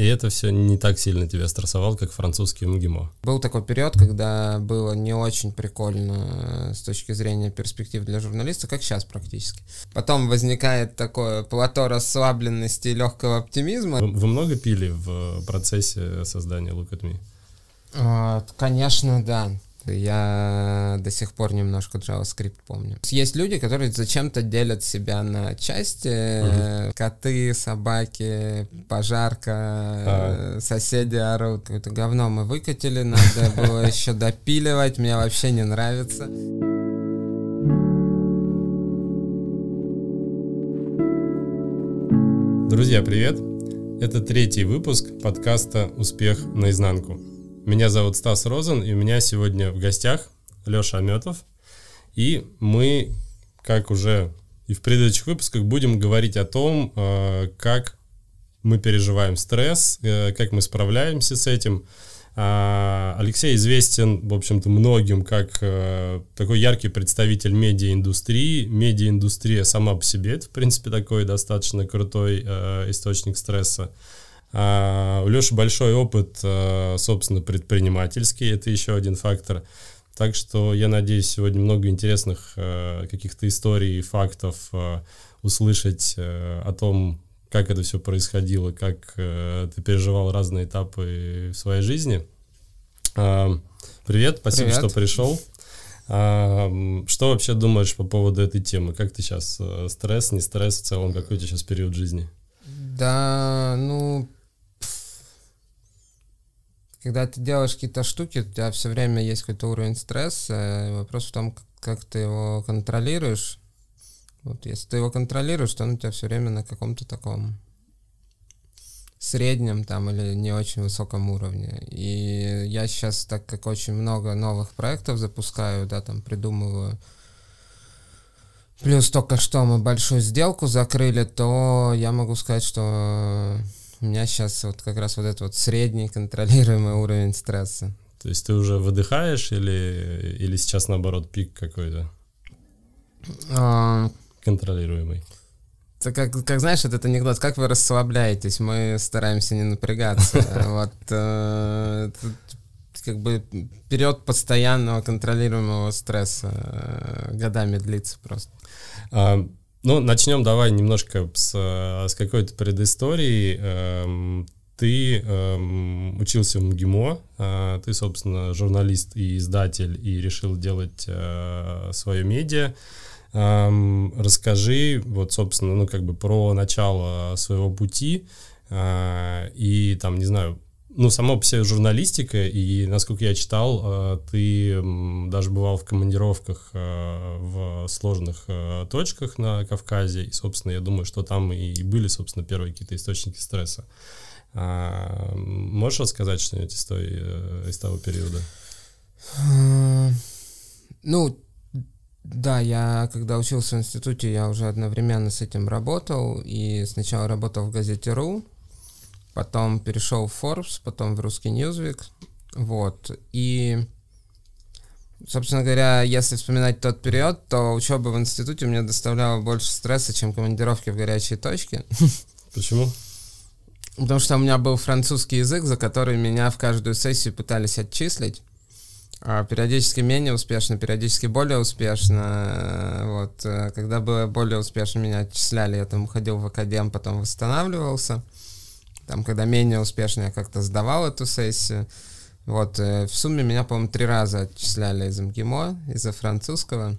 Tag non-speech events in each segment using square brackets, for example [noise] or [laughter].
И это все не так сильно тебя стрессовало, как французский МГИМО. Был такой период, когда было не очень прикольно э, с точки зрения перспектив для журналиста, как сейчас практически. Потом возникает такое плато расслабленности и легкого оптимизма. Вы, вы много пили в процессе создания Look at Me? А, конечно, да. Я до сих пор немножко JavaScript помню. Есть люди, которые зачем-то делят себя на части. Угу. Коты, собаки, пожарка, а. соседи орут. Какое-то говно мы выкатили, надо [laughs] было еще допиливать. Мне вообще не нравится. Друзья, привет! Это третий выпуск подкаста «Успех наизнанку». Меня зовут Стас Розен, и у меня сегодня в гостях Леша Аметов. И мы, как уже и в предыдущих выпусках, будем говорить о том, э, как мы переживаем стресс, э, как мы справляемся с этим. А, Алексей известен, в общем-то, многим как э, такой яркий представитель медиаиндустрии. Медиаиндустрия сама по себе, это, в принципе, такой достаточно крутой источник стресса. А, у Леши большой опыт, а, собственно, предпринимательский, это еще один фактор. Так что я надеюсь сегодня много интересных а, каких-то историй, фактов услышать о том, как это все происходило, как ты переживал разные этапы в своей жизни. Привет, спасибо, Привет. что пришел. Что вообще думаешь по поводу этой темы? Как ты сейчас? Стресс, не стресс в целом? Какой у тебя сейчас период жизни? Да, ну, когда ты делаешь какие-то штуки, у тебя все время есть какой-то уровень стресса. Вопрос в том, как ты его контролируешь. Вот если ты его контролируешь, то он у тебя все время на каком-то таком среднем там или не очень высоком уровне. И я сейчас, так как очень много новых проектов запускаю, да, там придумываю, плюс только что мы большую сделку закрыли, то я могу сказать, что у меня сейчас вот как раз вот этот вот средний контролируемый уровень стресса. То есть ты уже выдыхаешь или, или сейчас наоборот пик какой-то? А... Контролируемый. Это как, как знаешь, этот анекдот, как вы расслабляетесь, мы стараемся не напрягаться. [laughs] Вот э, как бы период постоянного контролируемого стресса э, годами длится просто. Ну, начнем давай немножко с, с какой-то предыстории. Эм, ты эм, учился в МГИМО, э, ты, собственно, журналист и издатель, и решил делать э, свое медиа. Эм, расскажи, вот, собственно, ну, как бы про начало своего пути, э, и там, не знаю, ну, само по себе журналистика, и, насколько я читал, э, ты даже бывал в командировках э, в сложных э, точках на Кавказе, и, собственно, я думаю, что там и были, собственно, первые какие-то источники стресса. А, можешь рассказать что-нибудь из, той, из того периода? Ну, да, я когда учился в институте, я уже одновременно с этим работал, и сначала работал в газете «Ру», потом перешел в Forbes, потом в русский Newsweek, вот, и, собственно говоря, если вспоминать тот период, то учеба в институте мне доставляла больше стресса, чем командировки в горячие точки. Почему? Потому что у меня был французский язык, за который меня в каждую сессию пытались отчислить. А периодически менее успешно, периодически более успешно. Вот. Когда было более успешно, меня отчисляли, я там уходил в академ, потом восстанавливался. Там, когда менее успешно, я как-то сдавал эту сессию. Вот, э, в сумме меня, по-моему, три раза отчисляли из МГИМО, из-за французского.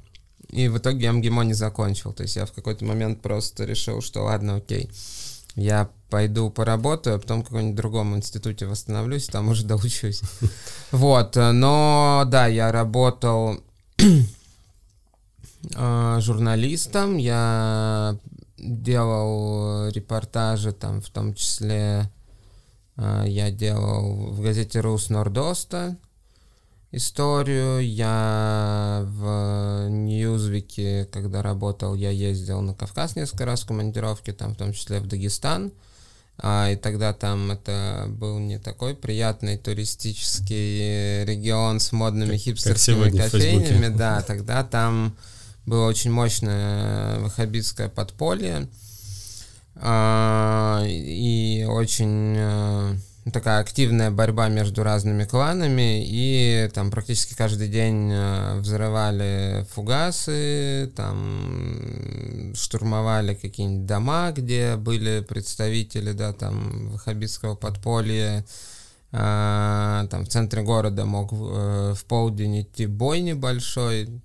И в итоге я МГИМО не закончил. То есть я в какой-то момент просто решил, что ладно, окей, я пойду поработаю, а потом в каком-нибудь другом институте восстановлюсь, там уже [laughs] доучусь. Вот, э, но да, я работал [clears throat] э, журналистом, я делал репортажи, там в том числе э, я делал в газете «Рус Нордоста» историю, я в Ньюзвике, когда работал, я ездил на Кавказ несколько раз в командировке, там в том числе в Дагестан, а, и тогда там это был не такой приятный туристический регион с модными как, хипстерскими как кофейнями, да, тогда там было очень мощное ваххабитское подполье. А, и очень э, такая активная борьба между разными кланами, и там практически каждый день э, взрывали фугасы, там штурмовали какие-нибудь дома, где были представители, да, там, ваххабитского подполья, а, там в центре города мог в, в полдень идти бой небольшой,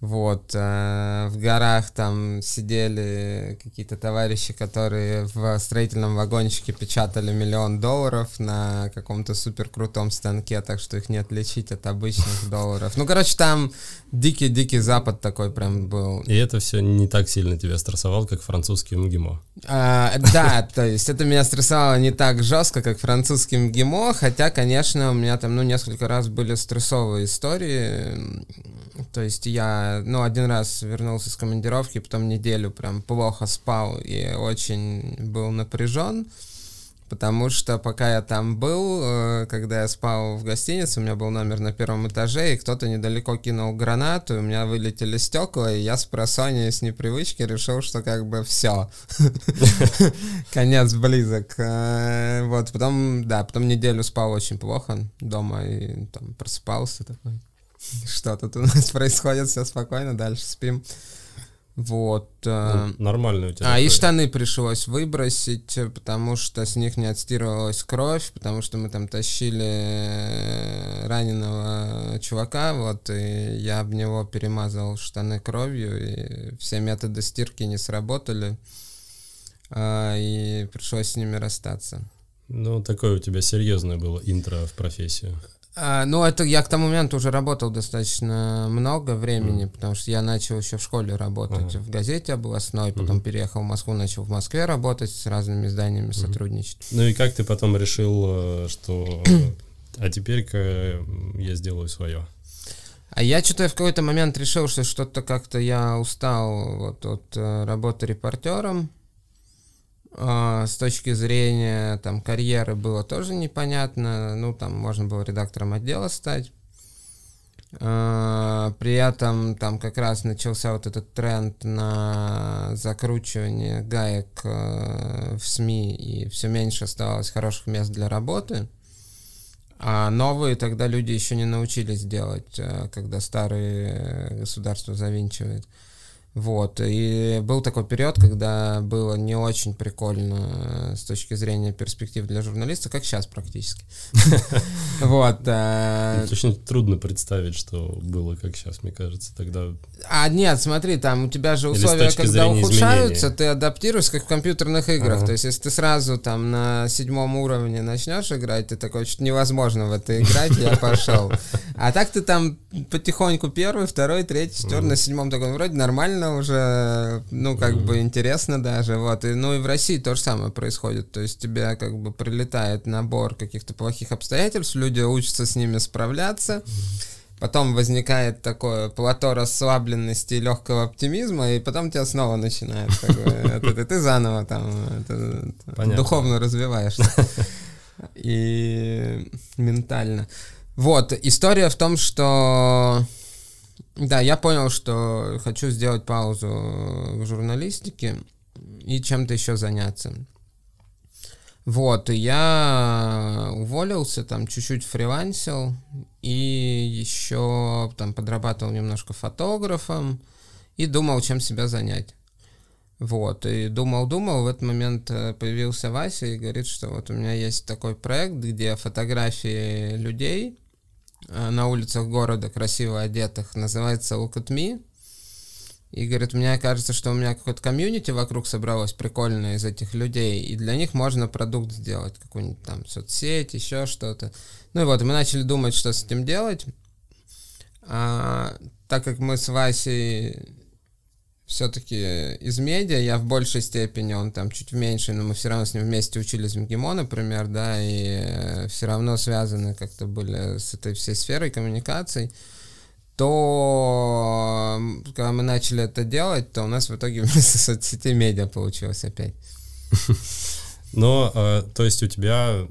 вот, э, в горах там сидели какие-то товарищи, которые в строительном вагончике печатали миллион долларов на каком-то супер крутом станке, так что их не отличить от обычных [laughs] долларов. Ну, короче, там дикий-дикий запад такой прям был. И это все не так сильно тебя стрессовало, как французский МГИМО. А, да, [laughs] то есть это меня стрессовало не так жестко, как французский МГИМО, хотя, конечно, у меня там, ну, несколько раз были стрессовые истории. То есть я, ну, один раз вернулся с командировки, потом неделю прям плохо спал и очень был напряжен. Потому что пока я там был, э, когда я спал в гостинице, у меня был номер на первом этаже, и кто-то недалеко кинул гранату, и у меня вылетели стекла, и я с просонья с непривычки решил, что как бы все. [laughs] Конец близок. Э, вот, потом, да, потом неделю спал очень плохо дома, и там просыпался такой. Что тут у нас [laughs] происходит, все спокойно, дальше спим. Вот. Э, ну, нормально у тебя. А, и штаны пришлось выбросить, потому что с них не отстирывалась кровь, потому что мы там тащили раненого чувака, вот, и я об него перемазал штаны кровью, и все методы стирки не сработали, а, и пришлось с ними расстаться. Ну, такое у тебя серьезное было интро в профессию. А, ну, это я к тому моменту уже работал достаточно много времени, mm. потому что я начал еще в школе работать uh-huh. в газете областной, потом mm-hmm. переехал в Москву, начал в Москве работать с разными изданиями, mm-hmm. сотрудничать. Ну и как ты потом решил, э, что а теперь-ка я сделаю свое? А я что-то в какой-то момент решил, что что-то как-то я устал вот от э, работы репортером. А, с точки зрения там карьеры было тоже непонятно. Ну, там можно было редактором отдела стать. Uh, при этом там как раз начался вот этот тренд на закручивание гаек uh, в СМИ, и все меньше оставалось хороших мест для работы. А новые тогда люди еще не научились делать, uh, когда старые государство завинчивает. Вот, и был такой период, когда было не очень прикольно с точки зрения перспектив для журналиста, как сейчас практически. [laughs] Вот. Э, очень трудно представить, что было как сейчас, мне кажется, тогда. А нет, смотри, там у тебя же условия, когда ухудшаются, ты адаптируешься, как в компьютерных играх. То есть, если ты сразу там на седьмом уровне начнешь играть, ты такой, что невозможно в это играть, я пошел. [laughs] А так ты там потихоньку первый, второй, третий, четвертый, на седьмом такой, вроде нормально, уже, ну, как mm-hmm. бы интересно даже, вот. И, ну, и в России то же самое происходит. То есть тебе как бы прилетает набор каких-то плохих обстоятельств, люди учатся с ними справляться. Потом возникает такое плато расслабленности и легкого оптимизма, и потом тебя снова начинает, как бы, [laughs] ты заново там это, духовно развиваешься. [laughs] И ментально. Вот, история в том, что да, я понял, что хочу сделать паузу в журналистике и чем-то еще заняться. Вот, и я уволился, там чуть-чуть фрилансил и еще там подрабатывал немножко фотографом и думал, чем себя занять. Вот, и думал-думал, в этот момент э, появился Вася и говорит, что вот у меня есть такой проект, где фотографии людей, на улицах города красиво одетых, называется Look at Me. И говорит, мне кажется, что у меня какое-то комьюнити вокруг собралось прикольное из этих людей, и для них можно продукт сделать, какую-нибудь там соцсеть, еще что-то. Ну и вот, мы начали думать, что с этим делать. А, так как мы с Васей все-таки из медиа, я в большей степени, он там чуть в меньшей, но мы все равно с ним вместе учились в МГИМО, например, да, и э, все равно связаны как-то были с этой всей сферой коммуникаций, то когда мы начали это делать, то у нас в итоге [laughs] вместо соцсетей медиа получилось опять. [laughs] Но, э, то есть у тебя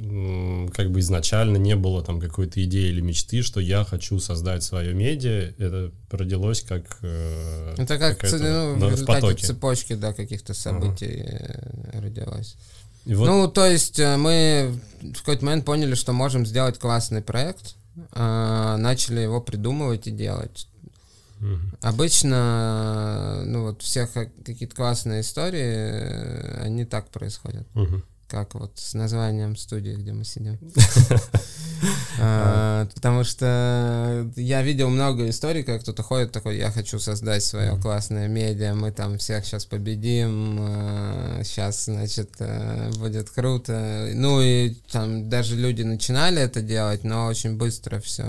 как бы изначально не было там какой-то идеи или мечты, что я хочу создать свое медиа, это родилось как... Э, это как ну, в, в потоке. цепочки, да, каких-то событий uh-huh. родилось. вот... Ну, то есть мы в какой-то момент поняли, что можем сделать классный проект, начали его придумывать и делать. Угу. Обычно, ну вот всех какие-то классные истории, они так происходят. Угу. Как вот с названием студии, где мы сидим. [laughs] А, потому что я видел много историй, как кто-то ходит такой, я хочу создать свое классное медиа, мы там всех сейчас победим, сейчас, значит, э, будет круто. Ну и там даже люди начинали это делать, но очень быстро все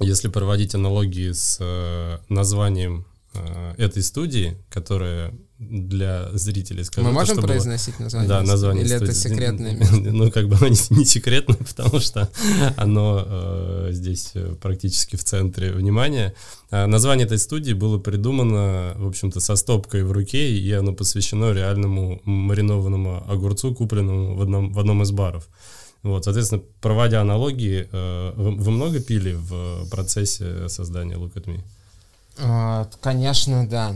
если проводить аналогии с э, названием э, этой студии, которая для зрителей, скажем, Мы можем то, произносить было... название? Да, название Или студии. это секретное? [laughs] Ну, как бы оно не, не секретное, [laughs] потому что оно э, здесь э, практически в центре внимания. А название этой студии было придумано, в общем-то, со стопкой в руке, и оно посвящено реальному маринованному огурцу, купленному в одном, в одном из баров. Вот, соответственно, проводя аналогии, э, вы, вы много пили в процессе создания Look at Me? А, конечно, да.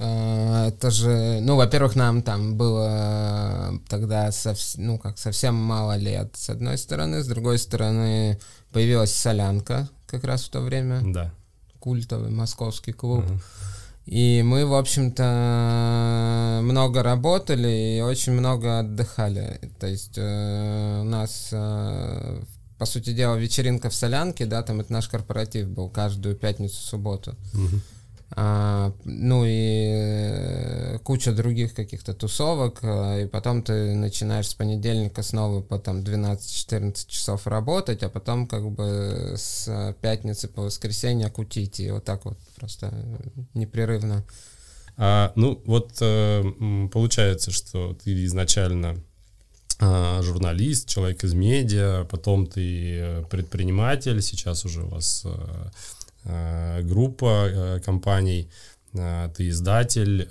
А, это же, ну, во-первых, нам там было тогда сов, ну, как совсем мало лет, с одной стороны, с другой стороны, появилась солянка как раз в то время. Да. Культовый московский клуб. Uh-huh. И мы, в общем-то, много работали и очень много отдыхали. То есть э, у нас, э, по сути дела, вечеринка в Солянке, да, там это наш корпоратив был каждую пятницу-субботу. Угу. А, ну и э, куча других каких-то тусовок, а, и потом ты начинаешь с понедельника снова по там 12-14 часов работать, а потом как бы с пятницы по воскресенье кутить, и вот так вот просто непрерывно. А, ну вот э, получается, что ты изначально а, журналист, человек из медиа, потом ты э, предприниматель, сейчас уже у вас Э, группа э, компаний, э, ты издатель,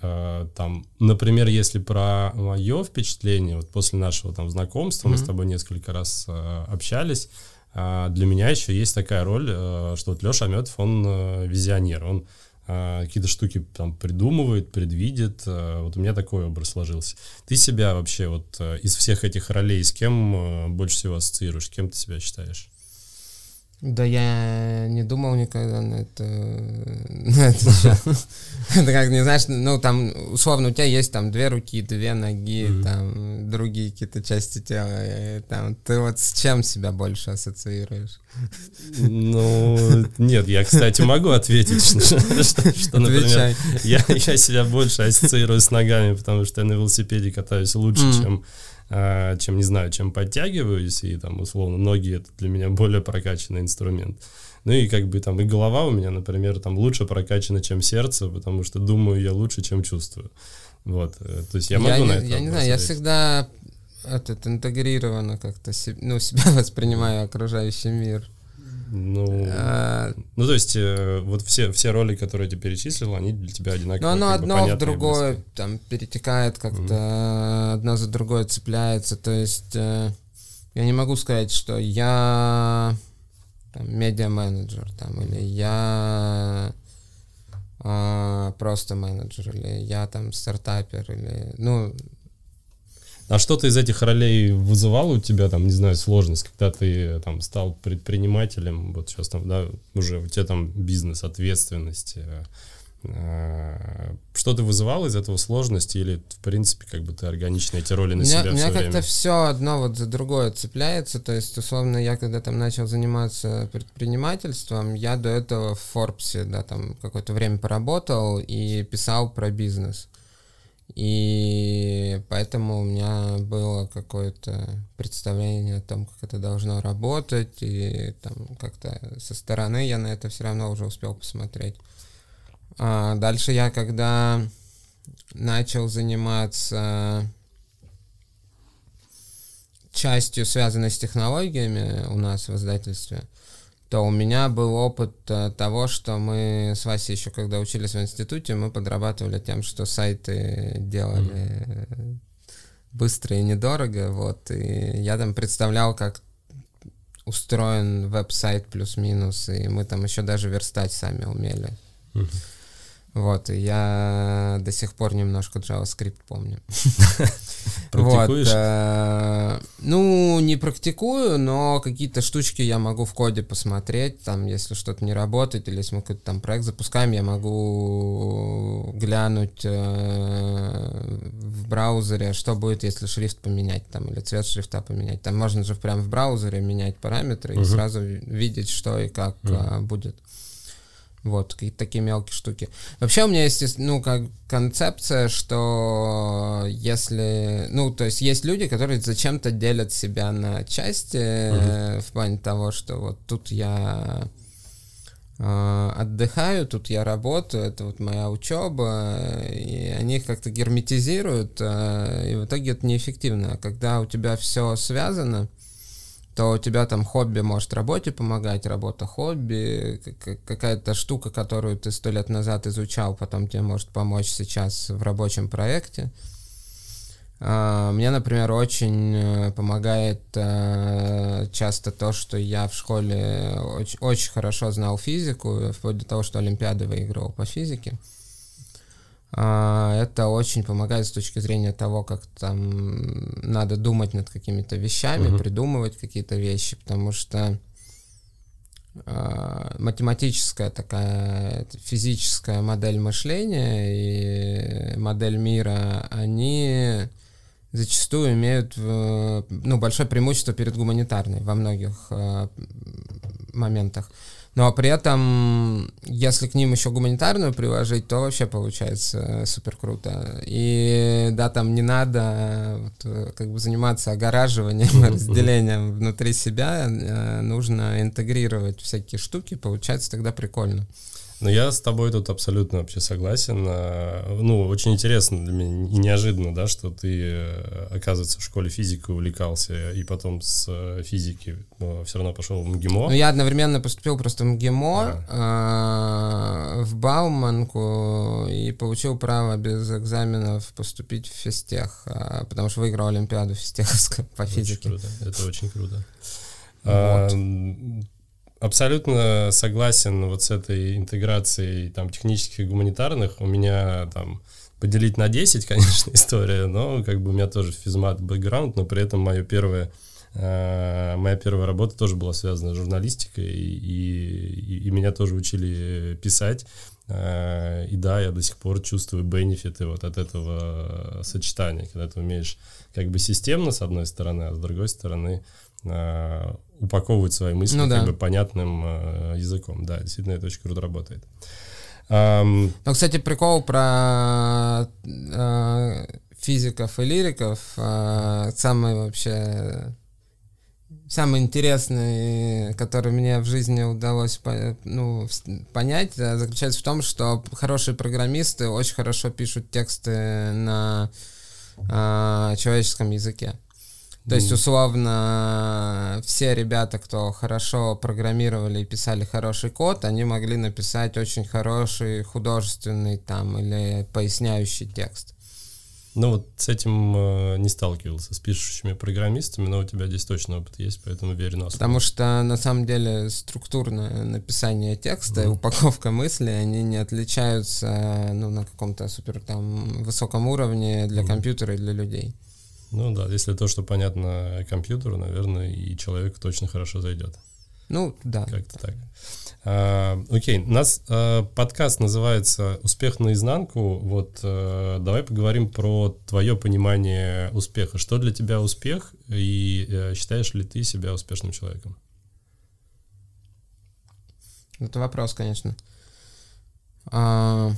там, например, если про мое впечатление, вот после нашего там знакомства, mm-hmm. мы с тобой несколько раз общались, для меня еще есть такая роль, что вот Леша Аметов, он визионер, он какие-то штуки там придумывает, предвидит. Вот у меня такой образ сложился. Ты себя вообще вот из всех этих ролей с кем больше всего ассоциируешь, кем ты себя считаешь? Да я не думал никогда на это. [laughs] На это, это как, не знаешь, ну там, условно, у тебя есть там две руки, две ноги, mm-hmm. там другие какие-то части тела. И, там, ты вот с чем себя больше ассоциируешь? Ну, нет, я, кстати, могу ответить, что, что, что например, я, я себя больше ассоциирую с ногами, потому что я на велосипеде катаюсь лучше, mm-hmm. чем чем, не знаю, чем подтягиваюсь, и там, условно, ноги — это для меня более прокачанный инструмент. Ну и как бы там и голова у меня, например, там лучше прокачана, чем сердце, потому что думаю я лучше, чем чувствую. Вот, э, то есть я могу я на это Я не знаю, я всегда этот интегрированно как-то ну, [laughs] себя воспринимаю окружающий мир. Ну, а, ну то есть э, вот все, все роли, которые ты перечислил, они для тебя одинаковые. Ну, оно одно в другое там перетекает как-то, mm одно за другое цепляется. То есть э, я не могу сказать, что я там, медиа-менеджер там, или я э, просто менеджер, или я там стартапер, или, ну, а что-то из этих ролей вызывало у тебя, там, не знаю, сложность, когда ты там стал предпринимателем, вот сейчас там, да, уже у тебя там бизнес, ответственность, э, э, что-то вызывало из этого сложности или, в принципе, как бы ты органично эти роли на меня, себя У меня как-то все одно вот за другое цепляется, то есть, условно, я когда там начал заниматься предпринимательством, я до этого в Форбсе, да, там какое-то время поработал и писал про бизнес. И поэтому у меня было какое-то представление о том, как это должно работать, и там как-то со стороны я на это все равно уже успел посмотреть. А дальше я, когда начал заниматься частью, связанной с технологиями у нас в издательстве, то у меня был опыт э, того, что мы с Васей еще когда учились в институте, мы подрабатывали тем, что сайты делали mm-hmm. быстро и недорого, вот, и я там представлял, как устроен веб-сайт плюс-минус, и мы там еще даже верстать сами умели. Uh-huh. Вот, и я до сих пор немножко JavaScript помню. [laughs] Практикуешь? Вот, э, ну, не практикую, но какие-то штучки я могу в коде посмотреть, там, если что-то не работает, или если мы какой-то там проект запускаем, я могу глянуть э, в браузере, что будет, если шрифт поменять, там, или цвет шрифта поменять. Там можно же прямо в браузере менять параметры и сразу видеть, что и как э, будет. Вот, какие-то такие мелкие штуки. Вообще у меня есть, ну, как концепция, что если, ну, то есть есть люди, которые зачем-то делят себя на части uh-huh. в плане того, что вот тут я э, отдыхаю, тут я работаю, это вот моя учеба, и они их как-то герметизируют, э, и в итоге это неэффективно. А когда у тебя все связано, то у тебя там хобби может работе помогать, работа хобби, какая-то штука, которую ты сто лет назад изучал, потом тебе может помочь сейчас в рабочем проекте. А, мне, например, очень э, помогает э, часто то, что я в школе очень, очень хорошо знал физику, вплоть до того, что Олимпиады выигрывал по физике. А, это очень помогает с точки зрения того, как там надо думать над какими-то вещами, uh-huh. придумывать какие-то вещи, потому что э, математическая такая физическая модель мышления и модель мира, они зачастую имеют ну, большое преимущество перед гуманитарной во многих э, моментах. Но при этом, если к ним еще гуманитарную приложить, то вообще получается э, супер круто. И да, там не надо вот, э, как бы заниматься огораживанием, разделением внутри себя, э, нужно интегрировать всякие штуки, получается тогда прикольно. Ну, я с тобой тут абсолютно вообще согласен. А, ну, очень интересно для меня и неожиданно, да, что ты, э, оказывается, в школе физикой увлекался, и потом с э, физики ну, все равно пошел в МГИМО. Ну, я одновременно поступил просто в МГИМО, а. э, в Бауманку, и получил право без экзаменов поступить в физтех, а, потому что выиграл Олимпиаду физтеховскую по физике. Очень круто, это очень круто. Вот. А, абсолютно согласен вот с этой интеграцией там технических и гуманитарных. У меня там поделить на 10, [laughs] конечно, история, но как бы у меня тоже физмат бэкграунд, но при этом мое первое Uh, моя первая работа тоже была связана с журналистикой, и, и, и меня тоже учили писать. Uh, и да, я до сих пор чувствую бенефиты вот от этого сочетания, когда ты умеешь как бы системно, с одной стороны, а с другой стороны упаковывать свои мысли ну, да. как бы понятным э, языком. Да, действительно, это очень круто работает. Um, ну, кстати, прикол про э, физиков и лириков. Э, самый вообще самый интересный, который мне в жизни удалось ну, понять, э, заключается в том, что хорошие программисты очень хорошо пишут тексты на э, человеческом языке. То есть, условно, все ребята, кто хорошо программировали и писали хороший код, они могли написать очень хороший художественный там или поясняющий текст. Ну вот с этим э, не сталкивался, с пишущими программистами, но у тебя здесь точно опыт есть, поэтому верю на слово. Потому что на самом деле структурное написание текста mm. и упаковка мысли, они не отличаются ну, на каком-то супер там высоком уровне для mm. компьютера и для людей. Ну да, если то, что понятно компьютеру, наверное, и человеку точно хорошо зайдет. Ну, да. Как-то так. А, окей, у нас а, подкаст называется «Успех наизнанку». Вот а, давай поговорим про твое понимание успеха. Что для тебя успех, и а, считаешь ли ты себя успешным человеком? Это вопрос, конечно. А...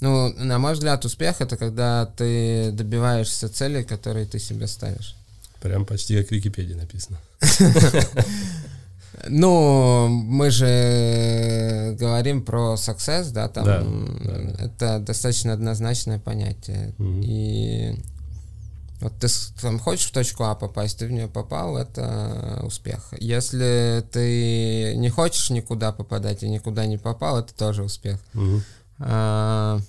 Ну, на мой взгляд, успех это когда ты добиваешься цели, которые ты себе ставишь. Прям почти как в Википедии написано. [laughs] Ну, мы же говорим про success, да, там да, да, это достаточно однозначное понятие. Угу. И вот ты там хочешь в точку А попасть, ты в нее попал, это успех. Если ты не хочешь никуда попадать и никуда не попал, это тоже успех. Угу. А,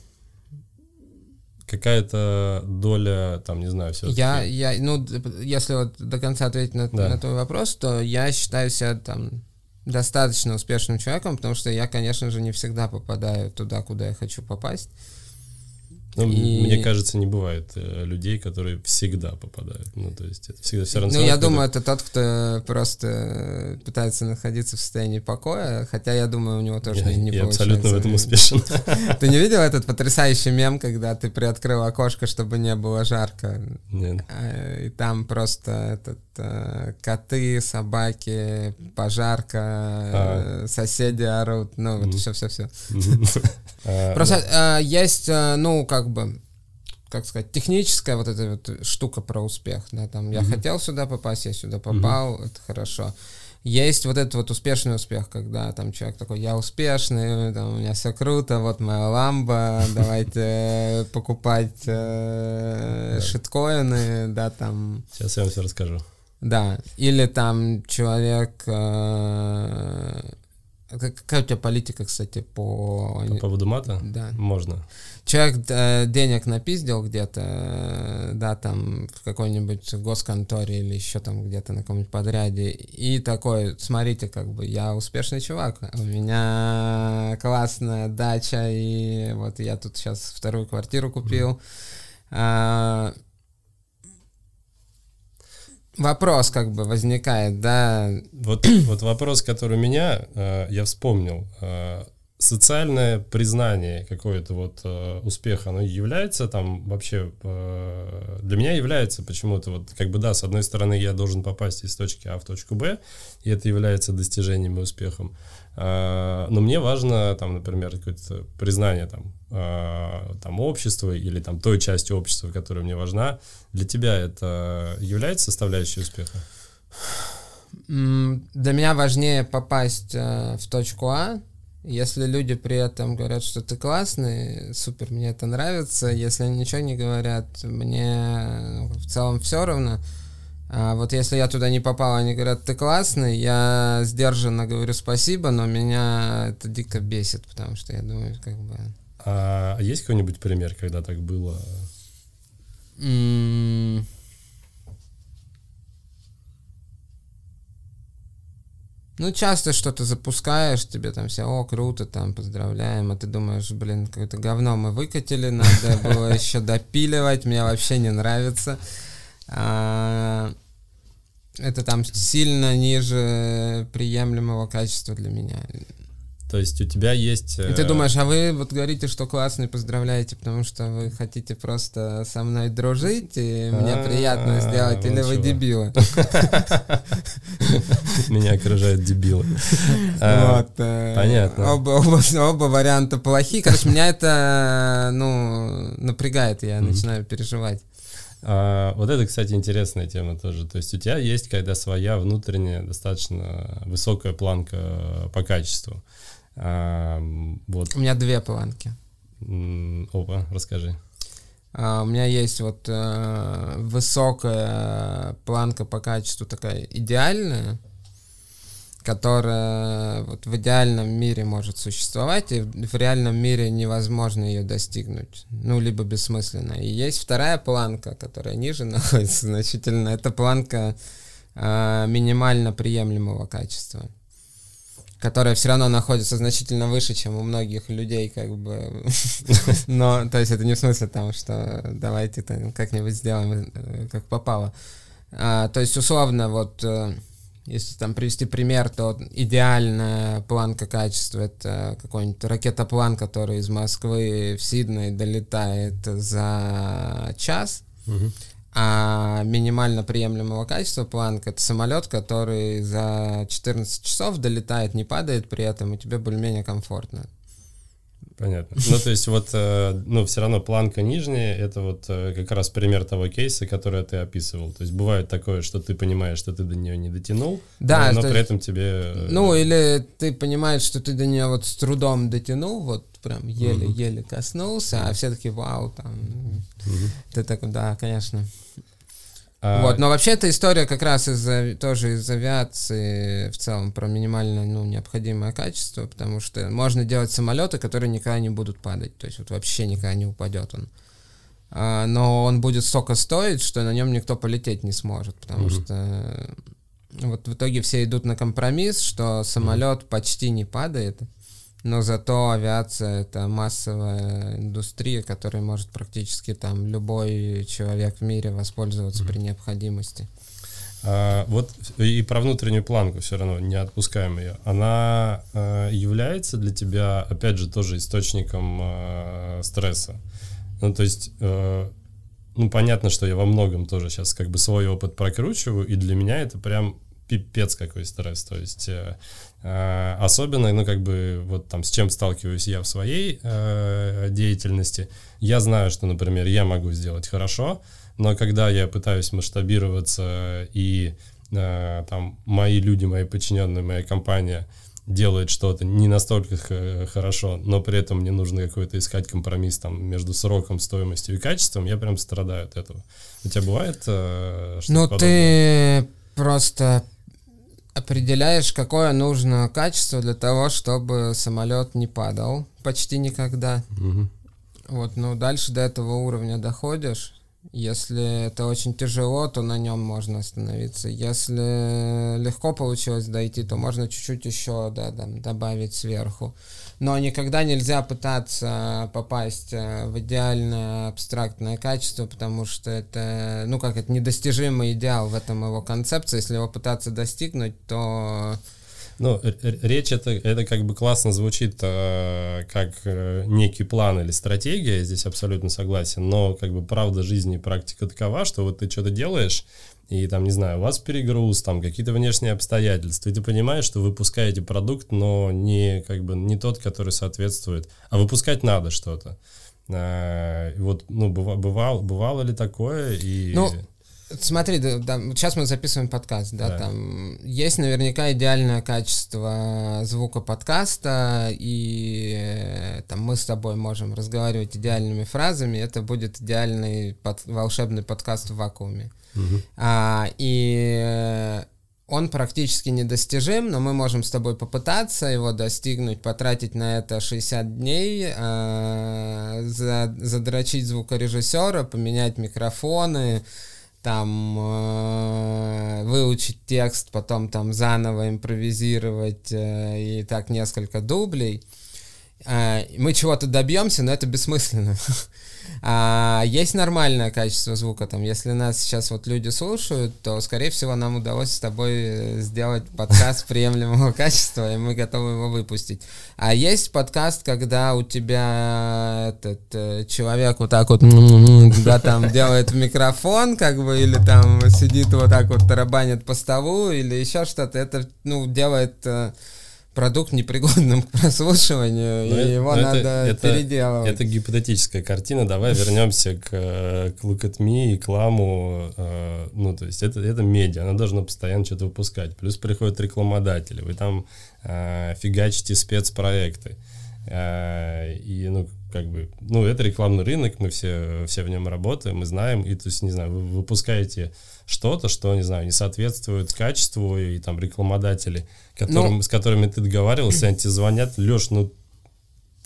какая-то доля, там, не знаю, все Я, я, ну, если вот до конца ответить на, Да. на твой вопрос, то я считаю себя там достаточно успешным человеком, потому что я, конечно же, не всегда попадаю туда, куда я хочу попасть. Ну, И- Мне кажется, не бывает э, людей, которые всегда попадают. Ну, то есть это всегда все равно... Ну, я равно думаю, это тот, кто просто пытается находиться в состоянии покоя, хотя я думаю, у него тоже я, не, я получается. абсолютно в этом успешен. [laughs] Ты не видел этот потрясающий мем, когда ты приоткрыл окошко, чтобы не было жарко? Нет. А, И там просто этот, э, коты, собаки, пожарка, э, соседи орут, ну вот все-все-все. [laughs] [laughs] А, Просто э, есть, э, ну, как бы, как сказать, техническая вот эта вот штука про успех, да, там, я Мгм. хотел сюда попасть, я сюда попал, это хорошо. Есть вот этот вот успешный успех, когда там человек такой, я успешный, там, у меня все круто, вот моя ламба, [laughs] давайте покупать э, шиткоины, да, там, Сейчас я вам все расскажу. да, или там человек... э, как- какая у тебя политика, кстати, по... По поводу мата? Да. Можно. Человек э, денег напиздил где-то, э, да, там в какой-нибудь госконторе или еще там где-то на каком-нибудь подряде, и такой, смотрите, как бы я успешный чувак, у меня классная дача, и вот я тут сейчас вторую квартиру купил. А, вопрос как бы возникает, да, Вот, вот вопрос, который у меня, э, я вспомнил. Э, социальное признание какое-то вот э, успеха, оно является там вообще, э, для меня является почему-то вот, как бы да, с одной стороны я должен попасть из точки А в точку Б, и это является достижением и успехом. Э, но мне важно там, например, какое-то признание там, э, там общества или там той части общества, которая мне важна. Для тебя это является составляющей успеха? Для меня важнее попасть э, в точку А. Если люди при этом говорят, что ты классный, супер, мне это нравится. Если они ничего не говорят, мне ну, в целом все равно. А вот если я туда не попал, они говорят, ты классный, я сдержанно говорю спасибо, но меня это дико бесит, потому что я думаю, как бы... А есть какой-нибудь пример, когда так было? Ну, часто что-то запускаешь, тебе там все, о, круто, там, поздравляем, а ты думаешь, блин, какое-то говно мы выкатили, надо было еще допиливать, мне вообще не нравится. А, Это там сильно ниже приемлемого качества для меня. То есть у тебя есть... И ты э, думаешь, а вы вот говорите, что классный, поздравляете, потому что вы хотите просто со мной дружить, и мне А, приятно сделать, или вы дебилы? [laughs] Меня окружают дебилы. А, Вот, э, понятно. Оба, варианта плохие. Короче, меня это, ну, напрягает, я начинаю переживать. а, Вот это, кстати, интересная тема тоже. То есть у тебя есть когда своя внутренняя достаточно высокая планка по качеству. А, Вот. У меня две планки. Опа, расскажи. А, У меня есть вот э, высокая планка по качеству такая идеальная, которая вот в идеальном мире может существовать, и в реальном мире невозможно ее достигнуть, ну, либо бессмысленно. И есть вторая планка, которая ниже [laughs] находится значительно, это планка э, минимально приемлемого качества которая все равно находится значительно выше, чем у многих людей, как бы. [laughs] Но, то есть это не в смысле там, что давайте как-нибудь сделаем, э, как попало. А, то есть, условно, вот, э, если там привести пример, то идеальная планка качества — это какой-нибудь ракетоплан, который из Москвы в Сидней долетает за час, Мгм. А минимально приемлемого качества планка — это самолет, который за 14 часов долетает, не падает при этом, и тебе более-менее комфортно. Понятно. Ну, то есть вот, э, ну, все равно планка нижняя, это вот э, как раз пример того кейса, который ты описывал. То есть бывает такое, что ты понимаешь, что ты до нее не дотянул, Да, но то при есть- этом тебе... э, Ну, или ты понимаешь, что ты до нее вот с трудом дотянул, вот прям еле-еле коснулся, а все таки вау, там... Ты такой, да, конечно. А, Вот, но вообще эта история как раз из тоже из авиации в целом про минимально ну, необходимое качество, потому что можно делать самолеты, которые никогда не будут падать, то есть вот вообще никогда не упадет он. а, но он будет столько стоить, что на нем никто полететь не сможет, потому mm-hmm. что вот в итоге все идут на компромисс, что самолет mm-hmm. почти не падает, но зато авиация это массовая индустрия, которой может практически там любой человек в мире воспользоваться mm-hmm. при необходимости. А, вот и про внутреннюю планку все равно не отпускаем ее. Она а, является для тебя, опять же, тоже источником а, стресса. Ну, то есть, а, ну, понятно, что я во многом тоже сейчас как бы свой опыт прокручиваю, и для меня это прям пипец какой стресс. То есть э, особенно, ну как бы вот там с чем сталкиваюсь я в своей э, деятельности, я знаю, что, например, я могу сделать хорошо, но когда я пытаюсь масштабироваться и э, там мои люди, мои подчиненные, моя компания делает что-то не настолько хорошо, но при этом мне нужно какой-то искать компромисс там между сроком, стоимостью и качеством, я прям страдаю от этого. У тебя бывает э, что-то Ну, ты просто определяешь, какое нужно качество для того, чтобы самолет не падал почти никогда. Угу. Вот, ну дальше до этого уровня доходишь. Если это очень тяжело, то на нем можно остановиться. Если легко получилось дойти, то можно чуть-чуть еще да, там, добавить сверху но никогда нельзя пытаться попасть э, в идеальное абстрактное качество, потому что это, ну как, это недостижимый идеал в этом его концепции. Если его пытаться достигнуть, то... Ну, речь это, это как бы классно звучит э, как э, некий план или стратегия, я здесь абсолютно согласен, но как бы правда жизни и практика такова, что вот ты что-то делаешь, и там, не знаю, у вас перегруз, там какие-то внешние обстоятельства, и ты понимаешь, что выпускаете продукт, но не как бы не тот, который соответствует, а выпускать надо что-то. А, вот, ну, бывало, бывало ли такое? И... Ну, Смотри, да, да, сейчас мы записываем подкаст, да, да, там есть наверняка идеальное качество звука подкаста, и э, там мы с тобой можем разговаривать идеальными фразами, это будет идеальный под, волшебный подкаст в вакууме. Угу. А, и э, он практически недостижим, но мы можем с тобой попытаться его достигнуть, потратить на это 60 дней, э, задрочить звукорежиссера, поменять микрофоны, там э, выучить текст, потом там заново импровизировать э, и так несколько дублей. Э, мы чего-то добьемся, но это бессмысленно. [laughs] А есть нормальное качество звука, там, если нас сейчас вот люди слушают, то, скорее всего, нам удалось с тобой э, сделать подкаст [laughs] приемлемого качества, и мы готовы его выпустить. А есть подкаст, когда у тебя этот э, человек вот так вот, да, там [laughs] делает микрофон, как бы, или там сидит вот так вот тарабанит по столу, или еще что-то, это, ну, делает э, продукт непригодным [laughs] к прослушиванию, но ну, и это, его ну, надо это, переделывать. Это гипотетическая картина. Давай вернемся к, к Look at Me и к Ламу. Э, ну, то есть это, это медиа, она должна постоянно что-то выпускать. Плюс приходят рекламодатели, вы там э, фигачите спецпроекты. Э, и, ну, как бы, ну, это рекламный рынок, мы все, все в нем работаем, мы знаем, и, то есть, не знаю, вы выпускаете что-то, что, не знаю, не соответствует качеству, и там рекламодатели, которым, ну, с которыми ты договаривался, они тебе звонят, Леш, ну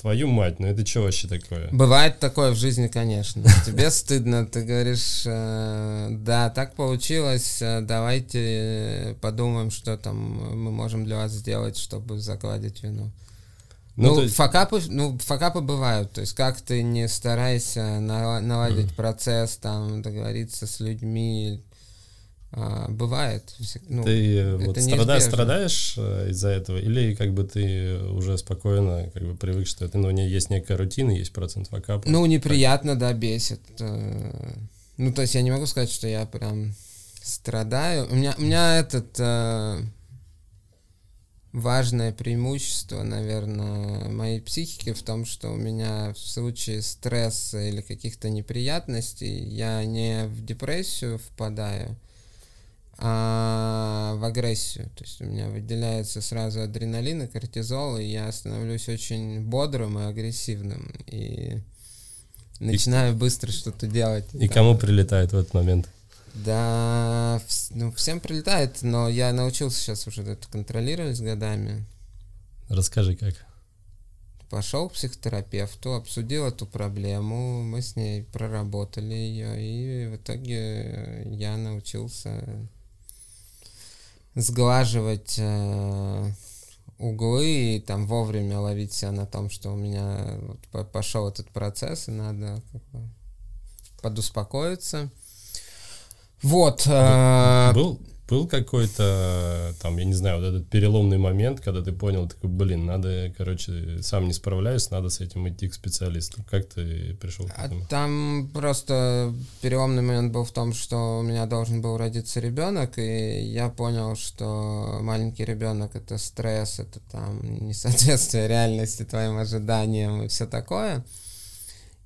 Твою мать, ну это что вообще такое? Бывает такое в жизни, конечно. [laughs] Тебе стыдно, ты говоришь, э, да, так получилось, э, давайте подумаем, что там мы можем для вас сделать, чтобы загладить вину. Ну, ну есть... факапы, ну, факапы бывают. То есть, как ты не старайся наладить mm. процесс, там, договориться с людьми, а, бывает. Ну, ты э, вот страда, страдаешь э, из-за этого, или как бы ты уже спокойно как бы привык, что это, ну, есть некая рутина, есть процент факапа? Ну, неприятно, так. да, бесит. Э, ну, то есть я не могу сказать, что я прям страдаю. У меня, у меня этот важное преимущество, наверное, моей психики в том, что у меня в случае стресса или каких-то неприятностей я не в депрессию впадаю, а в агрессию. То есть у меня выделяется сразу адреналин и кортизол, и я становлюсь очень бодрым и агрессивным. И начинаю и, быстро что-то делать. И да. кому прилетает в этот момент? Да, ну, всем прилетает, но я научился сейчас уже это контролировать с годами. Расскажи, как. пошел к психотерапевту, обсудил эту проблему, мы с ней проработали ее, и в итоге я научился сглаживать э, углы и там вовремя ловить себя на том, что у меня вот пошел этот процесс, и надо подуспокоиться. Вот. Э, был, был какой-то, там, я не знаю, вот этот переломный момент, когда ты понял, такой, блин, надо, короче, сам не справляюсь, надо с этим идти к специалисту. Как ты пришел к а этому? Там просто переломный момент был в том, что у меня должен был родиться ребенок, и я понял, что маленький ребенок это стресс, это там несоответствие [laughs] реальности твоим ожиданиям и все такое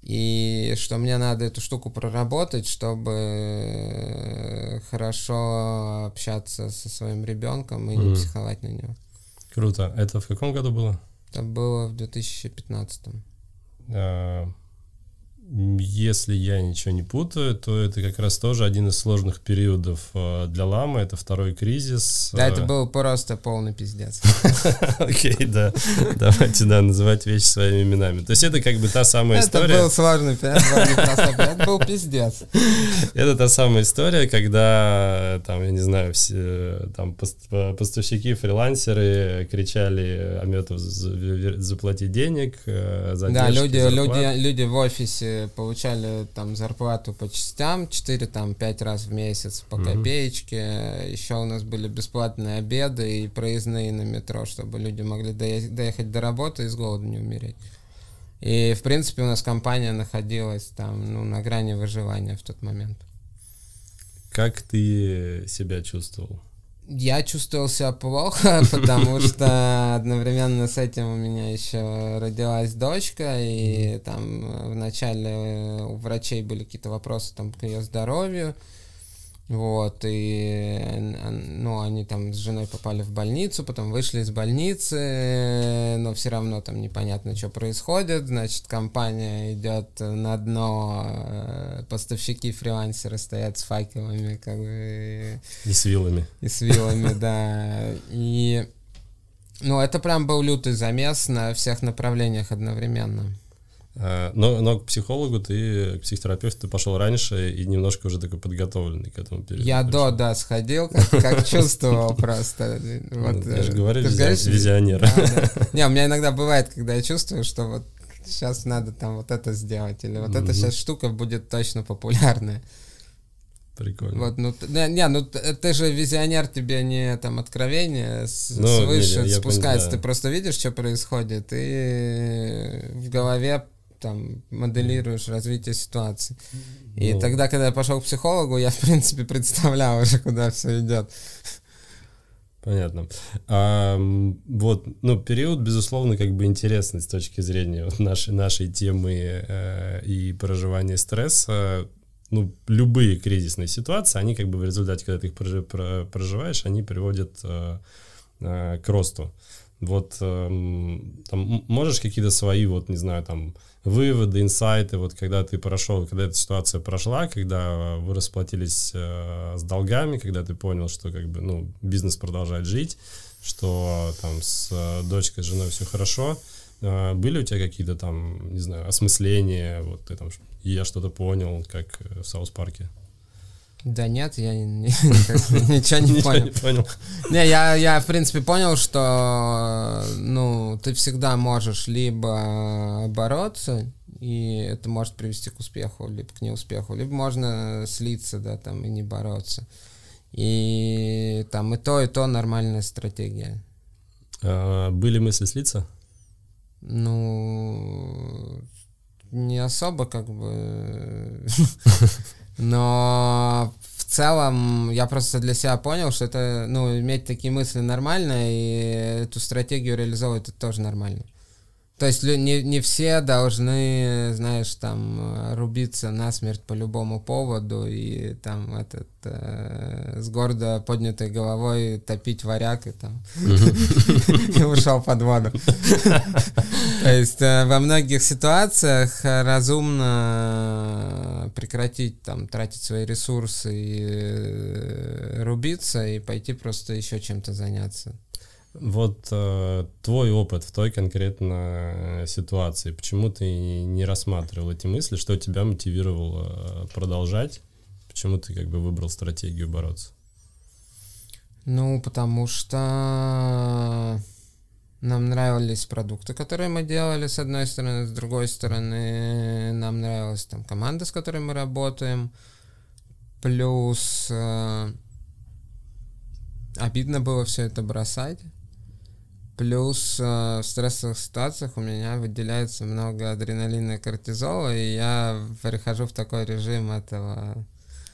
и что мне надо эту штуку проработать, чтобы хорошо общаться со своим ребенком и mm. не психовать на него. Круто. Это в каком году было? Это было в 2015. А, если я ничего не путаю, то это как раз тоже один из сложных периодов э, для ламы. Это второй кризис. Да, это был просто полный пиздец. [laughs] Окей, да. Давайте, да, называть вещи своими именами. То есть это как бы та самая история... Это был сложный Это был пиздец. Это та самая история, когда, там, я не знаю, все там поставщики, фрилансеры кричали Аметов заплатить денег, э, Да, люди, люди, люди в офисе получали там зарплату по частям, 4 там 5 раз в месяц по mm-hmm. копеечке. Еще у нас были бесплатные обеды и проездные на метро, чтобы люди могли доехать до работы и с голоду не умереть. И, в принципе, у нас компания находилась там, ну, на грани выживания в тот момент. Как ты себя чувствовал? Я чувствовал себя плохо, [laughs] потому что одновременно с этим у меня еще родилась дочка, и там вначале у врачей были какие-то вопросы там к ее здоровью. Вот, и ну, они там с женой попали в больницу, потом вышли из больницы, но все равно там непонятно, что происходит. Значит, компания идет на дно, э, поставщики фрилансеры стоят с факелами, как бы. И с вилами. И с вилами, да. И ну, это прям был лютый замес на всех направлениях одновременно. А, но, но к психологу ты, к психотерапевту ты пошел раньше и немножко уже такой подготовленный к этому периоду. Я до, да, сходил, как, как [laughs] чувствовал просто. Вот, я же э, говорю, визионер. [laughs] Не, у меня иногда бывает, когда я чувствую, что вот сейчас надо там вот это сделать, или вот эта сейчас штука будет точно популярная. Прикольно. Вот, ну, не, не, ну ты же визионер, тебе не там откровение с, ну, свыше не, не, спускается, понял, да. ты просто видишь, что происходит, и в голове там моделируешь развитие ситуации. И ну. тогда, когда я пошел к психологу, я, в принципе, представлял уже, куда все идет. Понятно. А, вот, ну, период, безусловно, как бы интересный с точки зрения вот нашей, нашей темы э, и проживания стресса. Ну, любые кризисные ситуации, они как бы в результате, когда ты их проживаешь, они приводят э, э, к росту. Вот э, там можешь какие-то свои, вот, не знаю, там, выводы, инсайты, вот когда ты прошел, когда эта ситуация прошла, когда вы расплатились э, с долгами, когда ты понял, что как бы, ну, бизнес продолжает жить, что там с э, дочкой, с женой все хорошо, э, были у тебя какие-то там, не знаю, осмысления, вот ты там, я что-то понял, как в South Park е? Да нет, я [laughs] ничего не понял. не я, я, в принципе, понял, что, ну, ты всегда можешь либо бороться, и это может привести к успеху, либо к неуспеху, либо можно слиться, да, там, и не бороться. И там и то, и то нормальная стратегия. А, были мысли слиться? Ну, не особо, как бы. [laughs] Но в целом я просто для себя понял, что это, ну, иметь такие мысли нормально, и эту стратегию реализовывать это тоже нормально. То есть не, не все должны, знаешь, там рубиться насмерть по любому поводу и там этот э, с гордо поднятой головой топить варяг и там [laughs] и ушел под воду. То есть э, во многих ситуациях разумно прекратить там тратить свои ресурсы и э, рубиться и пойти просто еще чем-то заняться. Вот э, твой опыт в той конкретно ситуации, почему ты не рассматривал эти мысли, что тебя мотивировало продолжать, почему ты как бы выбрал стратегию бороться? Ну, потому что нам нравились продукты, которые мы делали, с одной стороны, с другой стороны, нам нравилась там команда, с которой мы работаем, плюс э, обидно было все это бросать, плюс э, в стрессовых ситуациях у меня выделяется много адреналина и кортизола, и я перехожу в такой режим этого...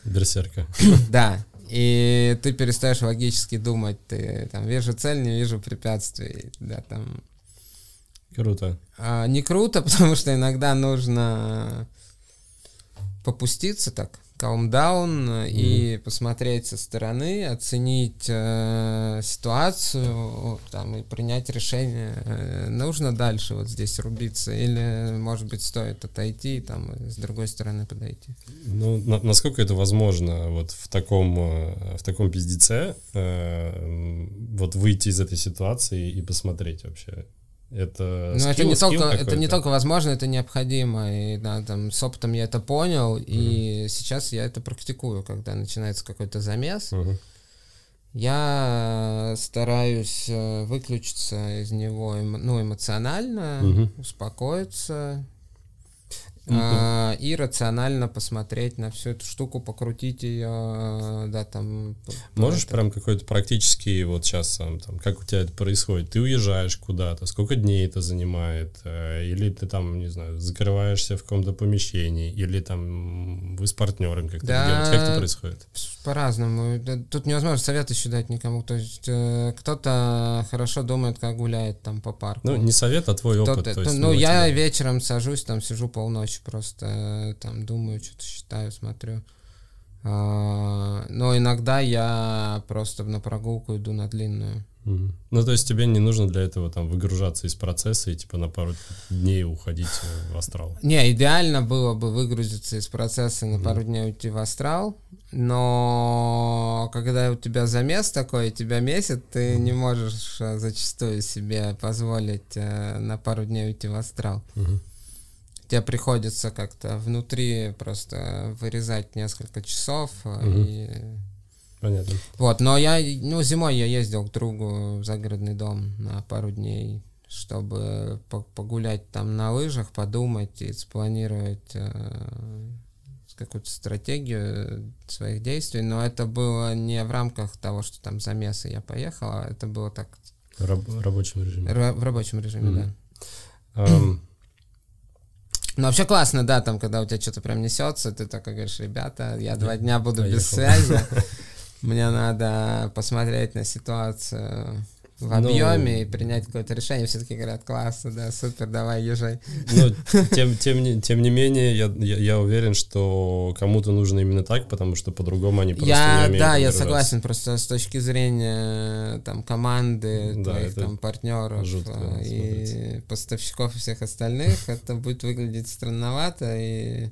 Берсерка. [coughs] Да, и ты перестаешь логически думать, ты там вижу цель, не вижу препятствий, да, там. Круто. А, не круто, [laughs] потому что иногда нужно попуститься так, calm down mm-hmm. и посмотреть со стороны, оценить э, ситуацию, там, и принять решение, э, нужно дальше вот здесь рубиться, или, может быть, стоит отойти, там, и с другой стороны подойти. Ну, на, насколько это возможно вот в таком, э, в таком пиздеце, э, вот выйти из этой ситуации и посмотреть вообще, это ну, это не только это не только возможно, это необходимо. И да, там с опытом я это понял, mm-hmm. и сейчас я это практикую, когда начинается какой-то замес. Mm-hmm. Я стараюсь э, выключиться из него ну, эмоционально, mm-hmm. успокоиться, а, и рационально посмотреть на всю эту штуку, покрутить ее, да, там. Можешь это. прям какой-то практический вот сейчас там, как у тебя это происходит? Ты уезжаешь куда-то, сколько дней это занимает, э, или ты там, не знаю, закрываешься в каком-то помещении, или там вы с партнером как-то да, делаете, как это происходит? По-разному. Тут невозможно совет еще дать никому. То есть э, кто-то хорошо думает, как гуляет там по парку. Ну, не совет, а твой опыт. То есть, ну, ну я тебя... вечером сажусь, там сижу полночи ночь просто э, там думаю, что-то считаю, смотрю. А, но иногда я просто на прогулку иду на длинную. Mm. Ну, то есть тебе не нужно для этого там выгружаться из процесса и типа на пару дней уходить в астрал? Не, идеально было бы выгрузиться из процесса и на mm. пару дней уйти в астрал, но когда у тебя замес такой, тебя месяц, ты mm. не можешь э, зачастую себе позволить э, на пару дней уйти в астрал. Mm-hmm тебе приходится как-то внутри просто вырезать несколько часов угу. и Понятно. Вот, но я, ну, зимой я ездил к другу в загородный дом на пару дней, чтобы погулять там на лыжах, подумать и спланировать э, какую-то стратегию своих действий, но это было не в рамках того, что там замесы я поехал, а это было так... Раб- в рабочем режиме. Р- в рабочем режиме, mm-hmm. да. Um, ну, вообще классно, да, там, когда у тебя что-то прям несется, ты такой говоришь, ребята, я два дня буду Поехал. без связи, [laughs] мне надо посмотреть на ситуацию в объеме ну, и принять какое-то решение. Все-таки говорят, классно, да, супер, давай, езжай. Ну, тем, тем, не, тем не менее, я, я, я уверен, что кому-то нужно именно так, потому что по-другому они просто я, не умеют Да, я согласен, просто с точки зрения там команды, да, твоих там партнеров жутко, а, и смотрится. поставщиков и всех остальных, [laughs] это будет выглядеть странновато и...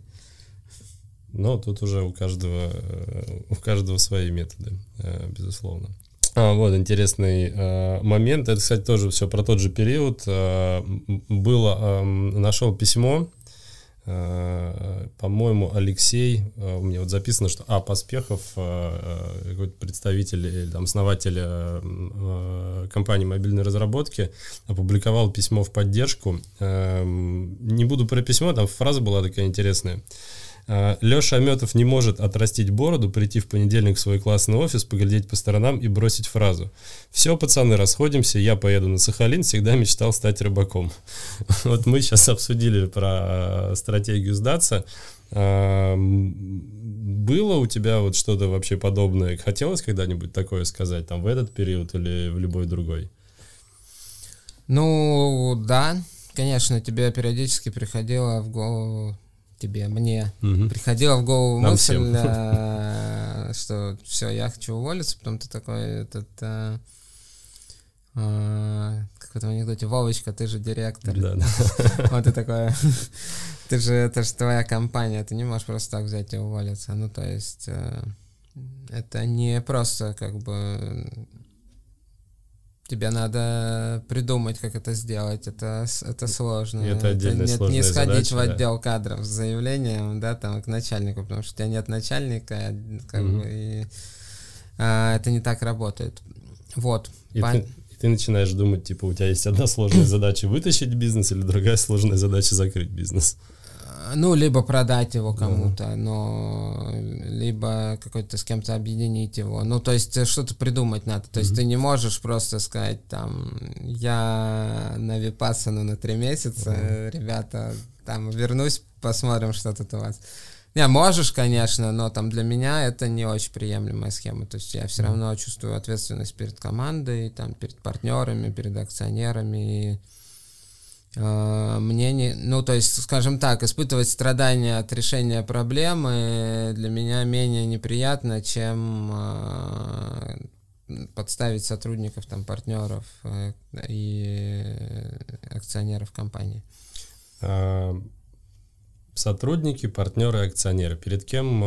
Но тут уже у каждого, э, у каждого свои методы, э, безусловно. А, вот интересный э, момент. Это, кстати, тоже все про тот же период. Э, было, э, нашел письмо, э, по-моему, Алексей, э, у меня вот записано, что А. Поспехов, э, э какой-то представитель или там основатель э, э, компании мобильной разработки, опубликовал письмо в поддержку. Э, не буду про письмо, там фраза была такая интересная. Леша Аметов не может отрастить бороду, прийти в понедельник в свой классный офис, поглядеть по сторонам и бросить фразу. Все, пацаны, расходимся, я поеду на Сахалин, всегда мечтал стать рыбаком. [laughs] Вот мы сейчас обсудили про стратегию сдаться. А, было у тебя вот что-то вообще подобное? Хотелось когда-нибудь такое сказать, там, в этот период или в любой другой? Ну, да, конечно, тебе периодически приходило в голову тебе, мне угу. приходила в голову Нам мысль, э, [laughs] что все, я хочу уволиться, потом ты такой, этот, э, э, как в этом анекдоте, Вовочка, ты же директор. Да, да. [laughs] Вот ты такой, [laughs] ты же, это же твоя компания, ты не можешь просто так взять и уволиться. Ну, то есть, это не просто как бы тебе надо придумать, как это сделать. Это, это сложно. Это отдельная нет, Не сходить задача, в да. отдел кадров с заявлением, да, там, к начальнику, потому что у тебя нет начальника, как Мгм. бы, и, а, это не так работает. Вот. И Пон- ты, и ты начинаешь думать, типа, у тебя есть одна сложная [coughs] задача вытащить бизнес или другая сложная задача закрыть бизнес. Ну, либо продать его кому-то, но либо какой-то с кем-то объединить его. Ну, то есть э, что-то придумать надо. То есть Мгм. ты не можешь просто сказать, там, я на Випассану на три месяца, Мгм. ребята, там, вернусь, посмотрим, что тут у вас. Не, можешь, конечно, но там для меня это не очень приемлемая схема. То есть я все равно чувствую ответственность перед командой, там, перед партнерами, перед акционерами. И, мне не... Ну, то есть, скажем так, испытывать страдания от решения проблемы для меня менее неприятно, чем э, подставить сотрудников, там, партнеров э, и акционеров компании. А, Сотрудники, партнеры, акционеры. Перед кем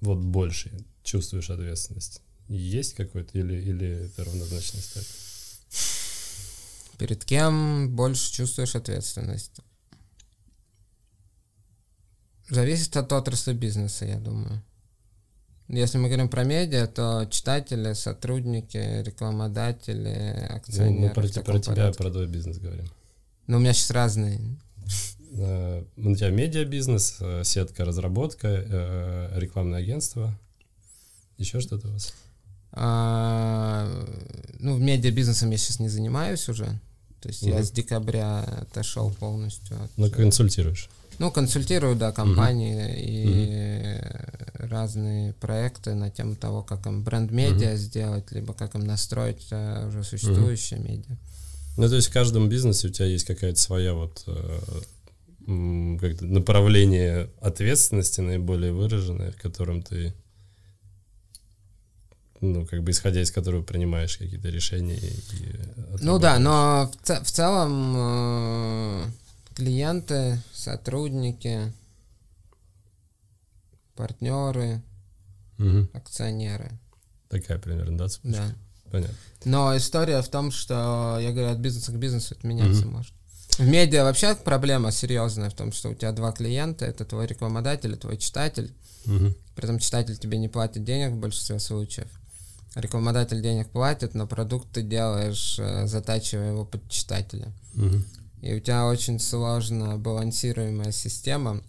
вот больше чувствуешь ответственность? Есть какой-то или, или это равнозначно стоит? Перед кем больше чувствуешь ответственность? Зависит от отрасли бизнеса, я думаю. Если мы говорим про медиа, то читатели, сотрудники, рекламодатели, Ну, акционеры. мы про, про тебя, порядке. про твой бизнес говорим. Но у меня сейчас разные. А, У тебя медиабизнес, э, сетка, разработка, э, рекламное агентство. Еще что-то у вас? А, ну, медиабизнесом я сейчас не занимаюсь уже. То есть я Мгм. с декабря отошел полностью от... Ну, консультируешь. Ну, консультирую, да, компании и разные проекты на тему того, как им бренд-медиа сделать, либо как им настроить э, уже существующее медиа. Ну, то есть в каждом бизнесе у тебя есть какая-то своя вот э, м, как-то направление ответственности наиболее выраженное, в котором ты, ну, как бы исходя из которого принимаешь какие-то решения. И, Ну да, но в, ц- в целом э, клиенты, сотрудники, партнеры, Мгм. акционеры, Такая примерно, да, цепочка? да. Понятно. Но история в том, что я говорю, от бизнеса к бизнесу это меняться Мгм. может. В медиа вообще проблема серьезная в том, что у тебя два клиента, это твой рекламодатель и твой читатель. Мгм. При этом читатель тебе не платит денег в большинстве случаев. Рекламодатель денег платит, но продукт ты делаешь, э, затачивая его под читателя. Мгм. И у тебя очень сложно балансируемая система,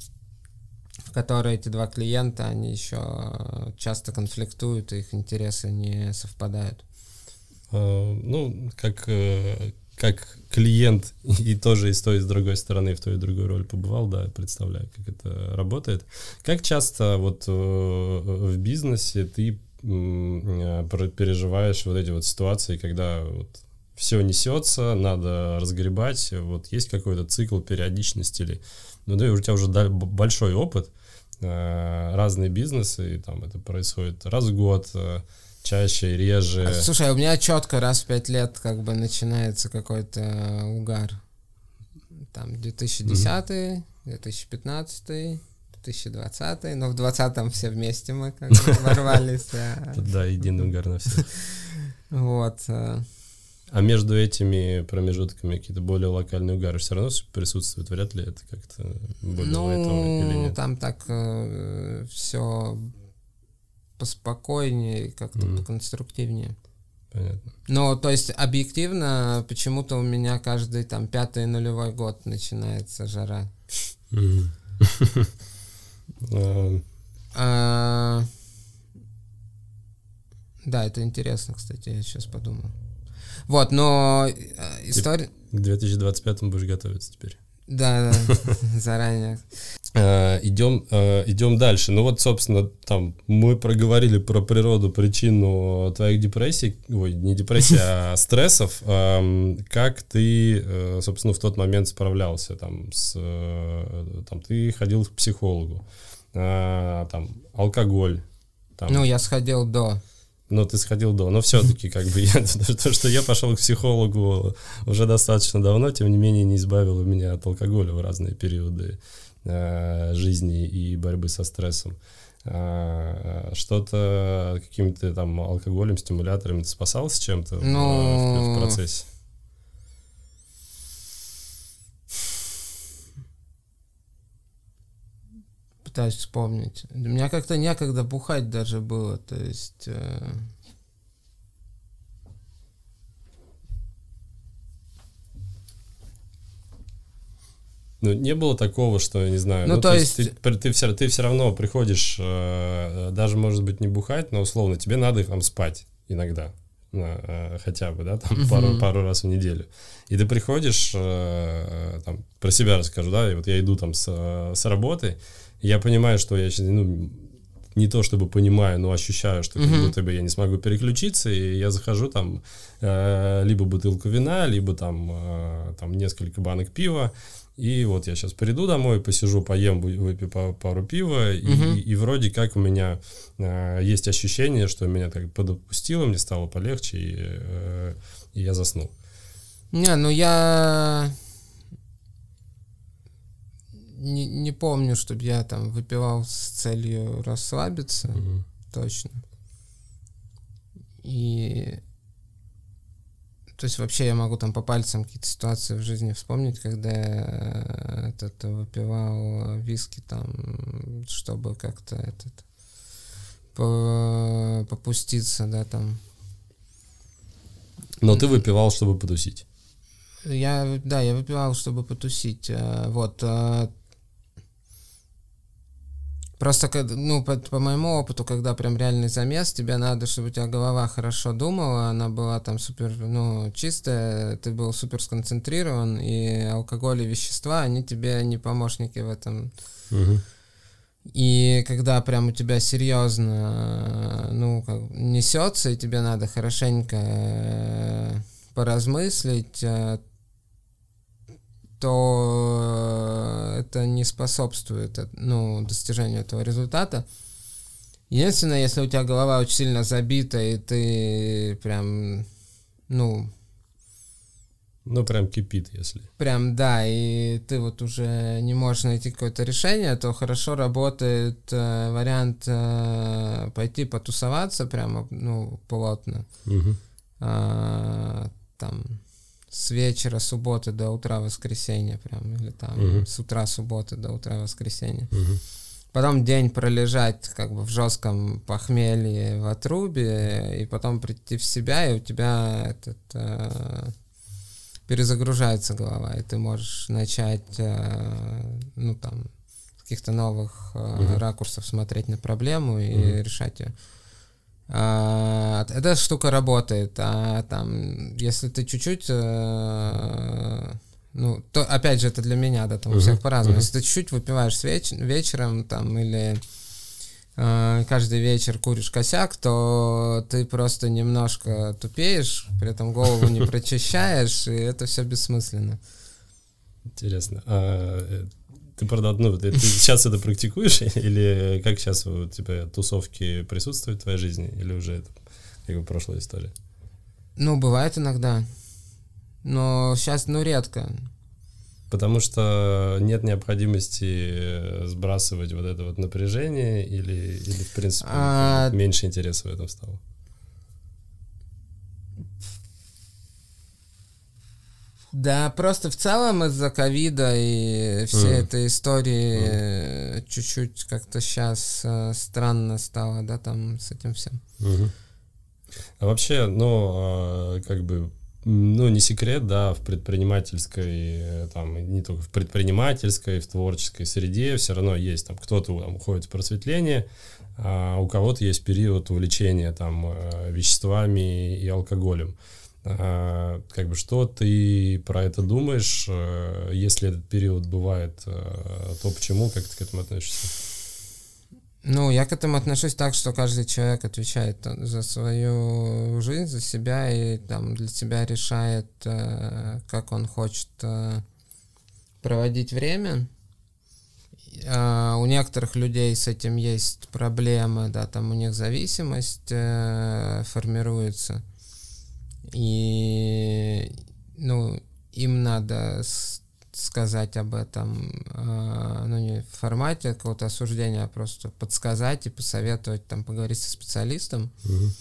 в которой эти два клиента, они еще э, часто конфликтуют, и их интересы не совпадают. А, Ну, как, э, как клиент [laughs] и тоже и с той, и с другой стороны в той и другой роли побывал, да, представляю, как это работает. Как часто вот в бизнесе ты переживаешь вот эти вот ситуации, когда вот все несется, надо разгребать, вот есть какой-то цикл, периодичность или... Ну да, у тебя уже большой опыт, э, разные бизнесы, и там это происходит раз в год, э, чаще, реже. А, Слушай, у меня четко раз в пять лет как бы начинается какой-то угар. Там 2010, 2015, 2020, но в 20-м все вместе мы как бы [laughs] ворвались. Да, единый угар на все. Вот. э, А между этими промежутками какие-то более локальные угары все равно присутствуют? Вряд ли это как-то более лайтово или Ну, нет? там так все поспокойнее, как-то Мгм. поконструктивнее. Понятно. Ну, то есть, объективно, почему-то у меня каждый там пятый нулевой год начинается жара. [laughs] А, Да, это интересно, кстати, я сейчас подумал. Вот, но э, история... К 2025 будешь готовиться теперь. Да, да, [laughs] [laughs] заранее. А, Идем, а, идем дальше. Ну вот, собственно, там мы проговорили про природу, причину твоих депрессий, ой, не депрессий, а [laughs] стрессов. Ам, Как ты, э, собственно, в тот момент справлялся там с, э, там ты ходил к психологу, а, там алкоголь, там, Ну, я сходил до. ну, ты сходил до, но все-таки, как бы, [laughs] я, то, что я пошел к психологу уже достаточно давно, тем не менее, не избавило меня от алкоголя в разные периоды э, жизни и борьбы со стрессом. а, что-то каким-то там алкоголем, стимуляторами ты спасался чем-то ну... в, в процессе? Пытаюсь вспомнить. У меня как-то некогда бухать даже было, то есть... Э... Ну, не было такого, что, не знаю, ну, ну то, то есть... есть ты, ты, все, ты все равно приходишь, э, даже, может быть, не бухать, но, условно, тебе надо там спать иногда, э, хотя бы, да, там uh-huh. пару, пару раз в неделю. И ты приходишь, э, там, про себя расскажу, да, и вот я иду там с, с работы, я понимаю, что я ну, не то чтобы понимаю, но ощущаю, что как uh-huh. будто бы я не смогу переключиться, и я захожу там э, либо бутылку вина, либо там, э, там несколько банок пива, и вот я сейчас приду домой, посижу, поем, выпью пару пива, угу. и, и вроде как у меня э, есть ощущение, что меня так подопустило, мне стало полегче, и, э, и я заснул. Не, ну я не, не помню, чтобы я там выпивал с целью расслабиться, угу. точно. И то есть вообще я могу там по пальцам какие-то ситуации в жизни вспомнить, когда я э, этот, выпивал виски там, чтобы как-то этот по, попуститься, да, там. Но ты выпивал, чтобы потусить? Я, да, я выпивал, чтобы потусить. Э, вот. Э, Просто, ну, по, по моему опыту, когда прям реальный замес, тебе надо, чтобы у тебя голова хорошо думала, она была там супер, ну, чистая, ты был супер сконцентрирован, и алкоголь и вещества, они тебе не помощники в этом. Угу. И когда прям у тебя серьезно, ну, как, несется, и тебе надо хорошенько э, поразмыслить, э, то это не способствует ну, достижению этого результата. Единственное, если у тебя голова очень сильно забита, и ты прям, ну... Ну, прям кипит, если. Прям, да, и ты вот уже не можешь найти какое-то решение, то хорошо работает э, вариант э, пойти потусоваться прямо, ну, плотно. Угу. А, там с вечера субботы до утра воскресенья прям, или там угу. с утра субботы до утра воскресенья. Угу. Потом день пролежать как бы в жестком похмелье в отрубе, и потом прийти в себя, и у тебя этот э, перезагружается голова, и ты можешь начать, э, ну там, каких-то новых э, угу. ракурсов смотреть на проблему и угу. решать ее. А, эта штука работает, а там, если ты чуть-чуть, э, ну, то, опять же, это для меня, да, там uh-huh, у всех по-разному. Uh-huh. Если ты чуть-чуть выпиваешь веч- вечером, там, или э, каждый вечер куришь косяк, то ты просто немножко тупеешь, при этом голову не [laughs] прочищаешь, и это все бессмысленно. Интересно. А э, ты, правда, ну, ты, ты сейчас это практикуешь, [laughs] или как сейчас у тебя тусовки присутствуют в твоей жизни, или уже это как бы прошлая история? Ну, бывает иногда, но сейчас, ну, редко. Потому что нет необходимости сбрасывать вот это вот напряжение, или, или в принципе, а... меньше интереса в этом стало? Да, просто в целом из-за ковида и всей mm. этой истории mm. чуть-чуть как-то сейчас э, странно стало, да, там с этим всем. Mm-hmm. А вообще, ну, э, как бы, ну, не секрет, да, в предпринимательской, э, там, не только в предпринимательской, в творческой среде все равно есть, там, кто-то там, уходит в просветление, а у кого-то есть период увлечения, там, э, веществами и алкоголем. А, как бы что ты про это думаешь? Э, если этот период бывает, э, то почему? Как ты к этому относишься? Ну, я к этому отношусь так, что каждый человек отвечает за свою жизнь, за себя и там для себя решает, э, как он хочет проводить время. У некоторых людей с этим есть проблемы, да, там у них зависимость формируется и ну, им надо сказать об этом, э, ну, не в формате какого-то осуждения, а просто подсказать и посоветовать, там, поговорить со специалистом. Мгм.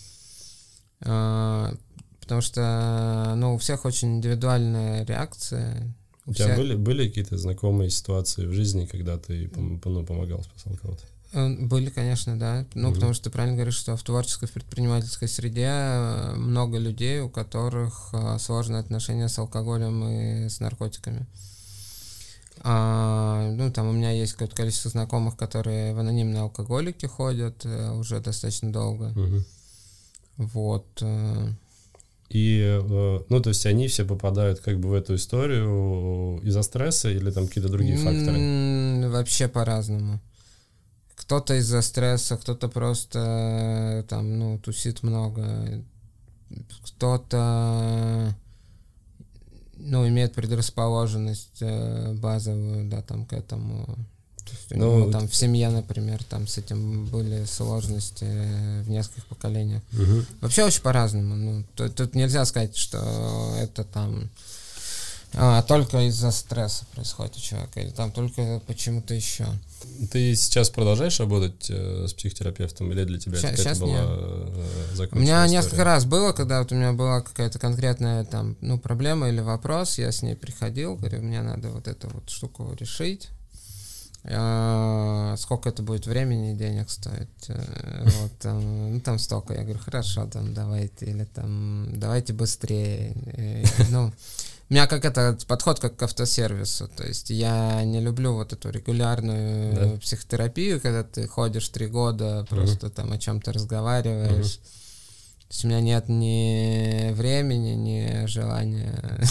Э, потому что, ну, у всех очень индивидуальная реакция. У тебя всех- были, были какие-то знакомые ситуации в жизни, когда ты ну, помогал, спасал кого-то? Э, Были, конечно, да. Ну, Мгм. потому что ты правильно говоришь, что в творческой, в предпринимательской среде э, много людей, у которых э, сложные отношения с алкоголем и с наркотиками. А, ну, там у меня есть какое-то количество знакомых, которые в анонимные алкоголики ходят уже достаточно долго. Мгм. Вот. И, ну, то есть они все попадают как бы в эту историю из-за стресса или там какие-то другие факторы? Вообще по-разному. Кто-то из-за стресса, кто-то просто э, там, ну, тусит много. Кто-то, ну, имеет предрасположенность э, базовую, да, там, к этому. То есть у Ну, него там в семье, например, там с этим были сложности э, в нескольких поколениях. Мгм. Вообще очень по-разному. Ну, тут, тут нельзя сказать, что это там а, только из-за стресса происходит у человека, или там только почему-то еще. Ты сейчас продолжаешь работать э, с психотерапевтом или для тебя Ща- это какая-то была нет. э, У меня история? несколько раз было, когда вот у меня была какая-то конкретная там, ну, проблема или вопрос, я с ней приходил, говорю, мне надо вот эту вот штуку решить. А, сколько это будет времени и денег стоить? Э, Вот, там, ну, там столько. Я говорю, хорошо, там, давайте, или там, давайте быстрее. И, ну, у меня как это подход как к автосервису. То есть я не люблю вот эту регулярную Да. психотерапию, когда ты ходишь три года, просто там о чем-то разговариваешь. То есть у меня нет ни времени, ни желания. [laughs]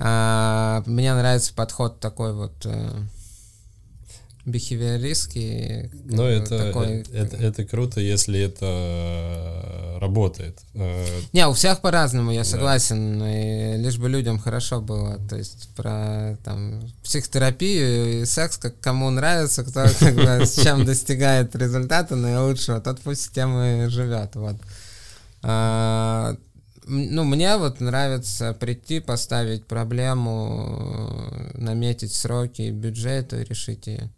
А, Мне нравится подход такой вот э, бихевиористский. Ну, это, такой, это, это, это круто, если это э, работает. Э, Не, у всех по-разному, я Да. согласен. И лишь бы людям хорошо было. То есть про там психотерапию и секс, как кому нравится, кто [laughs] как бы с чем достигает результата наилучшего, тот пусть с тем и живет. Вот. А, ну, мне вот нравится прийти, поставить проблему, э, наметить сроки и бюджет и решить ее.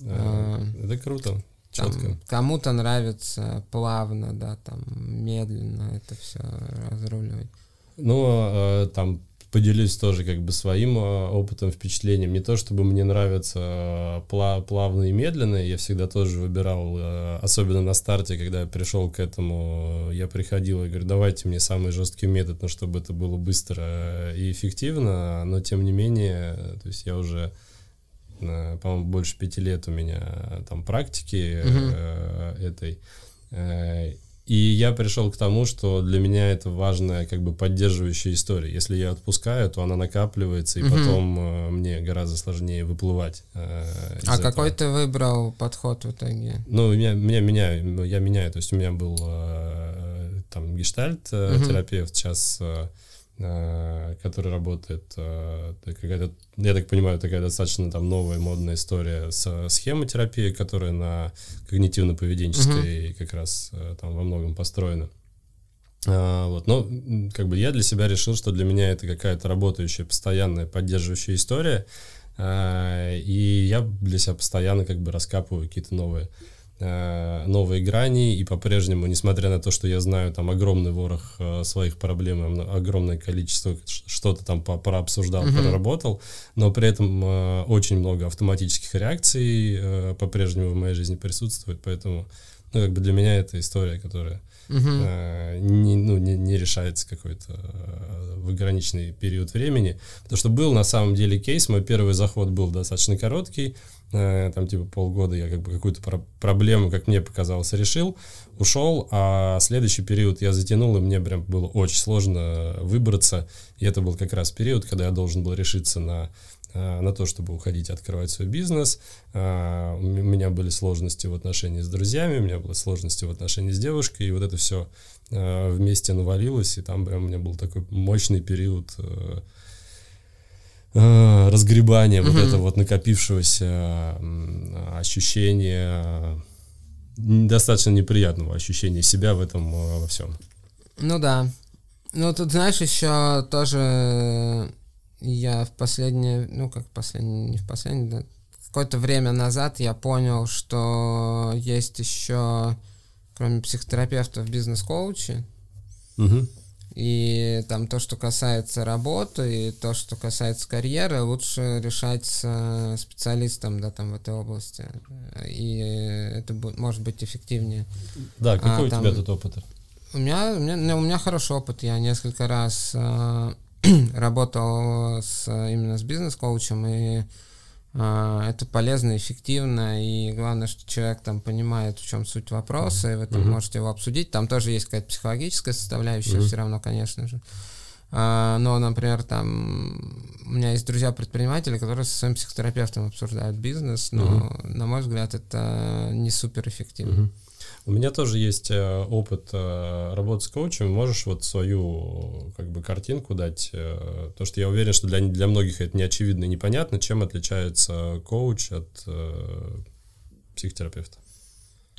Это круто, Там четко. кому-то нравится плавно, да, там медленно это все разруливать. Ну, а, там поделюсь тоже как бы своим а, опытом, впечатлением. Не то, чтобы мне нравятся а, пла- плавные и медленные, я всегда тоже выбирал, а, особенно на старте, когда я пришел к этому, я приходил и говорю, давайте мне самый жесткий метод, но чтобы это было быстро и эффективно, но тем не менее, то есть я уже по-моему, больше пяти лет у меня э, там практики э, этой. Э, И я пришел к тому, что для меня это важная как бы поддерживающая история. Если я отпускаю, то она накапливается, и Мгм. потом э, мне гораздо сложнее выплывать. э, А какой этого. ты выбрал подход в итоге? Ну, меня, меня меняю, я меняю. То есть у меня был э, там гештальт э, Мгм. терапевт, сейчас э, э, который работает, э, какая-то, я так понимаю, такая достаточно там новая модная история с схемотерапией, которая на когнитивно-поведенческой как раз э, там во многом построена. А, вот, но как бы я для себя решил, что для меня это какая-то работающая, постоянная, поддерживающая история, А, и я для себя постоянно как бы раскапываю какие-то новые э, новые грани, и по-прежнему, несмотря на то, что я знаю там огромный ворох э, своих проблем, огромное количество, что-то там по- прообсуждал, Мгм. проработал, но при этом э, очень много автоматических реакций э, по-прежнему в моей жизни присутствует, поэтому, ну, как бы для меня это история, которая Мгм. э, не, ну, не, не решается какой-то э, в ограниченный период времени. Потому что был на самом деле кейс, мой первый заход был достаточно короткий, э, там типа полгода я как бы какую-то про- проблему, как мне показалось, решил, ушел, а следующий период я затянул, и мне прям было очень сложно выбраться. И это был как раз период, когда я должен был решиться на на то, чтобы уходить открывать свой бизнес. А, У меня были сложности в отношении с друзьями, у меня были сложности в отношении с девушкой, и вот это все вместе навалилось, и там прям у меня был такой мощный период э, э, разгребания вот Мгм. этого вот накопившегося ощущения, э, достаточно неприятного ощущения себя в этом э, во всем. Ну да. Ну тут, знаешь, еще тоже я в последнее, ну как последнее, не в последнее, да, какое-то время назад я понял, что есть еще, кроме психотерапевтов, бизнес-коучи. Угу. И там то, что касается работы, и то, что касается карьеры, лучше решать с специалистом, да, там в этой области. И это может быть эффективнее. Да, какой а, у там, тебя тут опыт? У меня, у меня, у меня хороший опыт. Я несколько раз э, [clears throat] работал с, именно с бизнес-коучем, и э, это полезно, эффективно, и главное, что человек там понимает, в чем суть вопроса, и вы там mm-hmm. можете его обсудить. Там тоже есть какая-то психологическая составляющая, mm-hmm. все равно, конечно же. Uh, но, например, там у меня есть друзья-предприниматели, которые со своим психотерапевтом обсуждают бизнес, но, uh-huh. на мой взгляд, это не супер эффективно. У меня тоже есть э, опыт э, работы с коучем. Можешь вот свою как бы картинку дать? Э, то, что я уверен, что для, для многих это не очевидно и непонятно, чем отличается коуч от психотерапевта.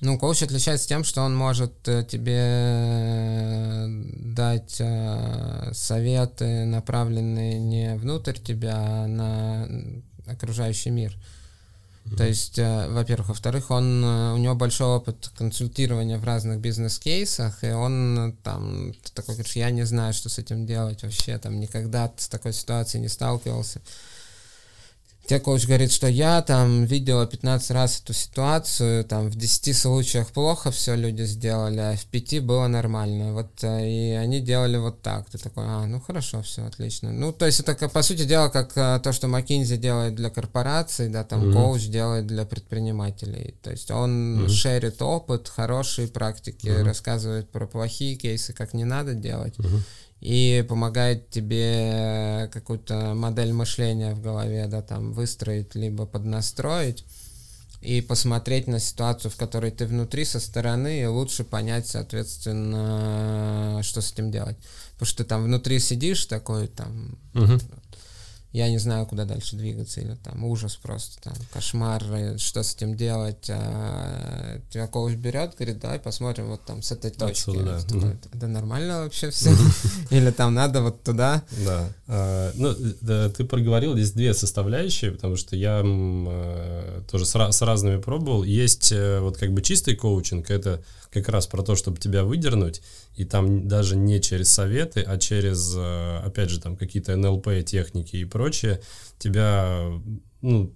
Ну, коуч отличается тем, что он может тебе дать советы, направленные не внутрь тебя, а на окружающий мир. То есть, э, во-первых, во-вторых, он э, у него большой опыт консультирования в разных бизнес-кейсах, и он э, там такой говорит, я не знаю, что с этим делать вообще, там никогда с такой ситуацией не сталкивался. Те коуч говорит, что я там видела 15 раз эту ситуацию, там в 10 случаях плохо все люди сделали, а в 5 было нормально. Вот э, и они делали вот так. Ты такой, а, ну хорошо, все, отлично. Ну, то есть это, по сути дела, как э, то, что McKinsey делает для корпораций, да, там mm-hmm. коуч делает для предпринимателей. То есть он mm-hmm. шерит опыт, хорошие практики, mm-hmm. рассказывает про плохие кейсы, как не надо делать. Mm-hmm и помогает тебе какую-то модель мышления в голове, да, там выстроить, либо поднастроить и посмотреть на ситуацию, в которой ты внутри со стороны, и лучше понять, соответственно, что с этим делать. Потому что ты там внутри сидишь такой, там, угу я не знаю, куда дальше двигаться, или там ужас просто, там кошмар, что с этим делать. А, тебя коуч берет, говорит, давай посмотрим вот там с этой точки. Отсюда, да. Такой, это нормально вообще все? [laughs] Или там надо вот туда? Да. А, ну, ты проговорил здесь две составляющие, потому что я э, тоже с разными пробовал. Есть э, вот как бы чистый коучинг, это как раз про то, чтобы тебя выдернуть, и там даже не через советы, а через, э, опять же, там какие-то НЛП техники и прочее, тебя, ну,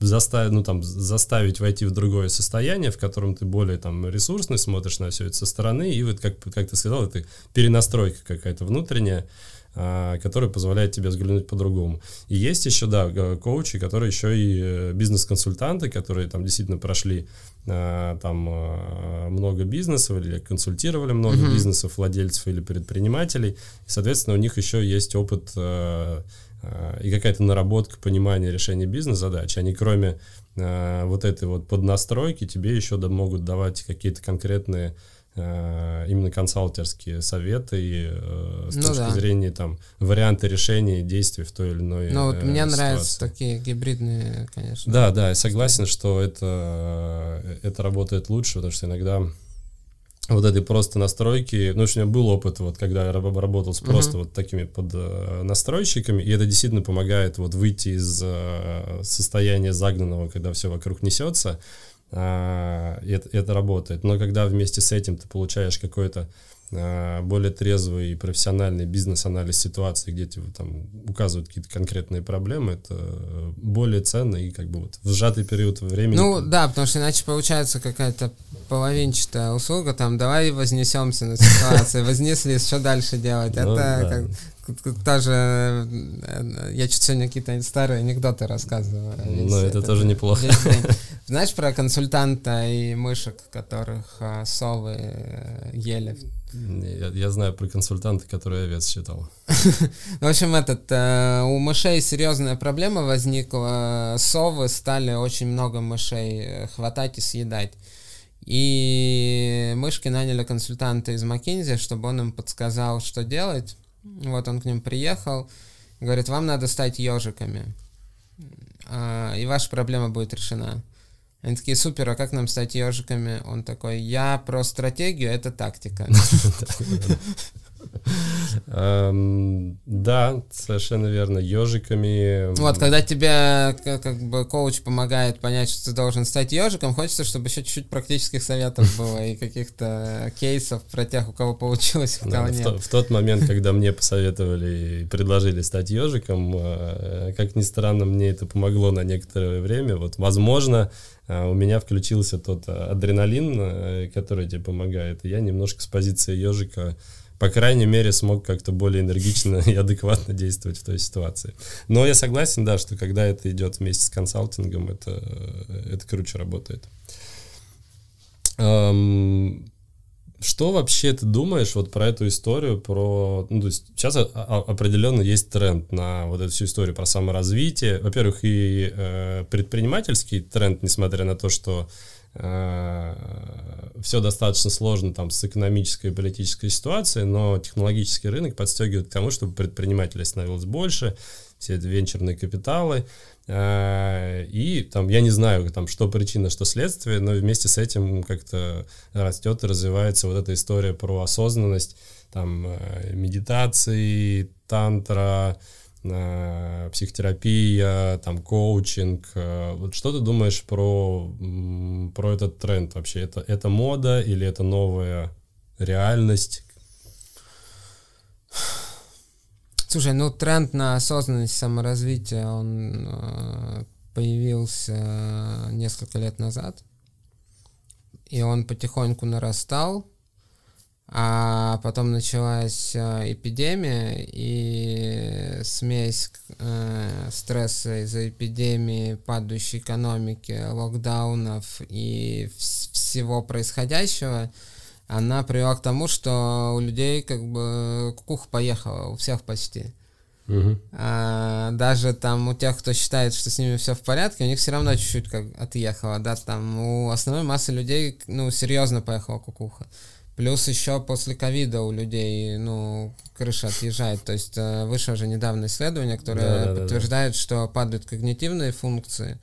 заставить, ну, там, заставить войти в другое состояние, в котором ты более там ресурсный, смотришь на все это со стороны, и вот, как, как ты сказал, это перенастройка какая-то внутренняя, а, который позволяет тебе взглянуть по-другому. И есть еще, да, коучи, которые еще и э, бизнес-консультанты, которые там действительно прошли там а, много бизнесов или консультировали много mm-hmm. бизнесов, владельцев или предпринимателей. И, соответственно, у них еще есть опыт и какая-то наработка понимания решения бизнес-задач. Они кроме вот этой вот поднастройки тебе еще да, могут давать какие-то конкретные Э, именно консалтерские советы э, с ну, точки да. зрения там варианты решения действий в той или иной Ну вот э, мне ситуации. нравятся такие гибридные, конечно. Да, да, я согласен, что это это работает лучше, потому что иногда вот этой просто настройки, ну, у меня был опыт, вот, когда я работал с просто uh-huh. вот такими под э, настройщиками, и это действительно помогает вот выйти из э, состояния загнанного, когда все вокруг несется, это, это работает. Но когда вместе с этим ты получаешь какой-то а, более трезвый и профессиональный бизнес-анализ ситуации, где тебе там указывают какие-то конкретные проблемы, это более ценно и как бы вот в сжатый период времени. Ну да, потому что иначе получается какая-то половинчатая услуга, там давай вознесемся на ситуацию, [laughs] вознесли, что дальше делать? Ну это тоже э, я чуть сегодня какие-то старые анекдоты рассказываю. Ну, это тоже неплохо. Знаешь про консультанта и мышек, которых а, совы э, ели? Я, я знаю про консультанта, который овец считал. [laughs] В общем, этот, у мышей серьезная проблема возникла. Совы стали очень много мышей хватать и съедать. И мышки наняли консультанта из Маккензи, чтобы он им подсказал, что делать. Вот он к ним приехал, говорит, вам надо стать ежиками, а, и ваша проблема будет решена. Они такие, супер, а как нам стать ежиками? Он такой, я про стратегию, это тактика. [laughs] [laughs] Эм, да, совершенно верно. Ежиками. Вот, когда тебе как бы коуч помогает понять, что ты должен стать ежиком, хочется, чтобы еще чуть-чуть практических советов [laughs] было и каких-то кейсов про тех, у кого получилось, у кого нет. В тот момент, когда мне посоветовали и предложили стать ежиком, э, как ни странно, мне это помогло на некоторое время. Вот, возможно, э, у меня включился тот адреналин, который тебе помогает, и я немножко с позиции ежика по крайней мере, смог как-то более энергично [laughs] и адекватно действовать в той ситуации. Но я согласен, да, что когда это идет вместе с консалтингом, это, это круче работает. Эм, что вообще ты думаешь вот про эту историю, про, ну, то есть сейчас определенно есть тренд на вот эту всю историю про саморазвитие. Во-первых, и э, предпринимательский тренд, несмотря на то, что Э, все достаточно сложно там с экономической и политической ситуацией, но технологический рынок подстегивает к тому, чтобы предпринимателей становилось больше, все это венчурные капиталы, э, и там, я не знаю, там, что причина, что следствие, но вместе с этим как-то растет и развивается вот эта история про осознанность, там, э, медитации, тантра, Э, психотерапия, там коучинг. Э, вот что ты думаешь про, про этот тренд вообще? Это, это мода или это новая реальность? Слушай, ну тренд на осознанность саморазвития, он э, появился несколько лет назад. И он потихоньку нарастал. А потом началась э, эпидемия, и смесь э, стресса из-за эпидемии, падающей экономики, локдаунов и вс- всего происходящего, она привела к тому, что у людей как бы кукуха поехала, у всех почти. Угу. А, даже там у тех, кто считает, что с ними все в порядке, у них все равно чуть-чуть как отъехало, да, там у основной массы людей, ну, серьезно поехала кукуха. Плюс еще после ковида у людей, ну, крыша отъезжает. То есть э, вышло же недавно исследование, которое да, да, подтверждает, да. что падают когнитивные функции.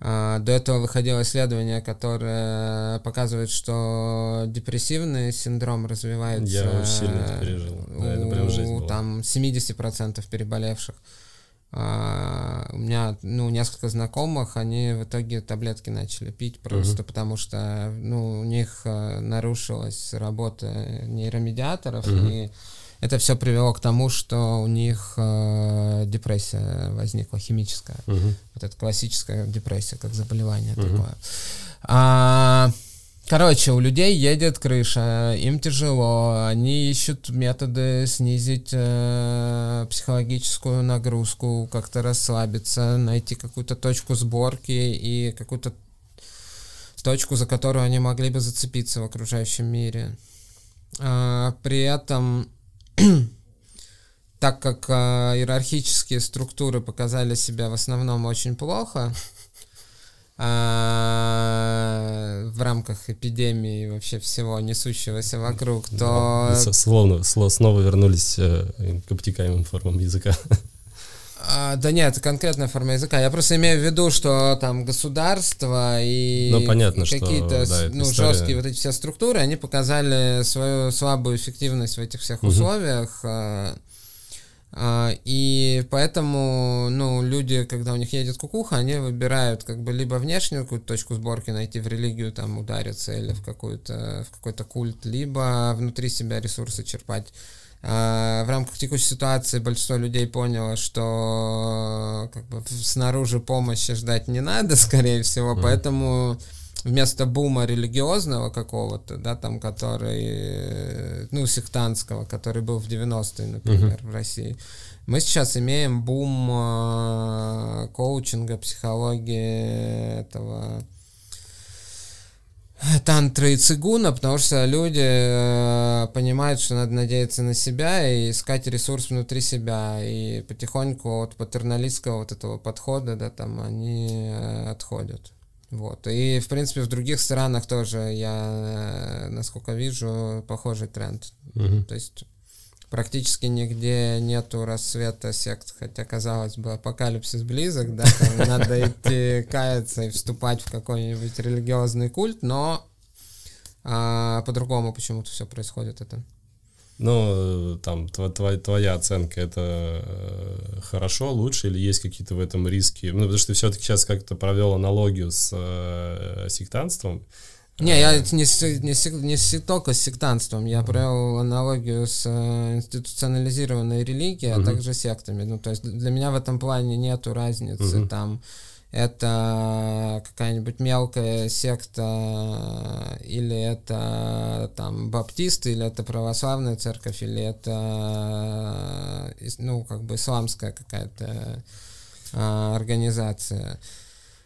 А, до этого выходило исследование, которое показывает, что депрессивный синдром развивается. Я очень сильно это пережил. Да, это прям жизнь была. Там 70% переболевших. А, у меня, ну, несколько знакомых, они в итоге таблетки начали пить просто uh-huh. потому что, ну, у них а, нарушилась работа нейромедиаторов, uh-huh. и это все привело к тому, что у них э, депрессия возникла химическая. Uh-huh. Вот это классическая депрессия, как заболевание uh-huh. такое. А, Короче, у людей едет крыша, им тяжело, они ищут методы снизить э, психологическую нагрузку, как-то расслабиться, найти какую-то точку сборки и какую-то точку, за которую они могли бы зацепиться в окружающем мире. А, при этом, [clears throat] так как а, иерархические структуры показали себя в основном очень плохо, а, в рамках эпидемии вообще всего несущегося вокруг, то... Да, словно, снова вернулись э, к обтекаемым формам языка. А, да нет, это конкретная форма языка. Я просто имею в виду, что там государство и ну, понятно, какие-то да, ну, жесткие вот эти все структуры, они показали свою слабую эффективность в этих всех угу. условиях. А, и поэтому, ну, люди, когда у них едет кукуха, они выбирают как бы либо внешнюю какую-то точку сборки найти в религию, там, удариться или в, какую-то, в какой-то культ, либо внутри себя ресурсы черпать. А, в рамках текущей ситуации большинство людей поняло, что как бы снаружи помощи ждать не надо, [laughs] скорее всего, mm-hmm. поэтому вместо бума религиозного какого-то, да, там, который, ну, сектантского, который был в 90-е, например, uh-huh. в России, мы сейчас имеем бум э, коучинга, психологии этого тантры и цигуна, потому что люди э, понимают, что надо надеяться на себя и искать ресурс внутри себя, и потихоньку от патерналистского вот этого подхода, да, там они э, отходят. Вот. И, в принципе, в других странах тоже я, насколько вижу, похожий тренд. Угу. То есть практически нигде нету рассвета сект, хотя, казалось бы, апокалипсис близок, да, там [laughs] надо идти каяться и вступать в какой-нибудь религиозный культ, но а, по-другому почему-то все происходит это. Ну, там, твоя, твоя оценка, это э, хорошо, лучше, или есть какие-то в этом риски? Ну, потому что ты все-таки сейчас как-то провел аналогию с э, сектантством. Не, я не, не, не только с сектантством, я провел аналогию с э, институционализированной религией, а также сектами. Ну, то есть для меня в этом плане нету разницы. Угу. Там это какая-нибудь мелкая секта, или это там баптисты, или это православная церковь, или это ну как бы исламская какая-то а, организация.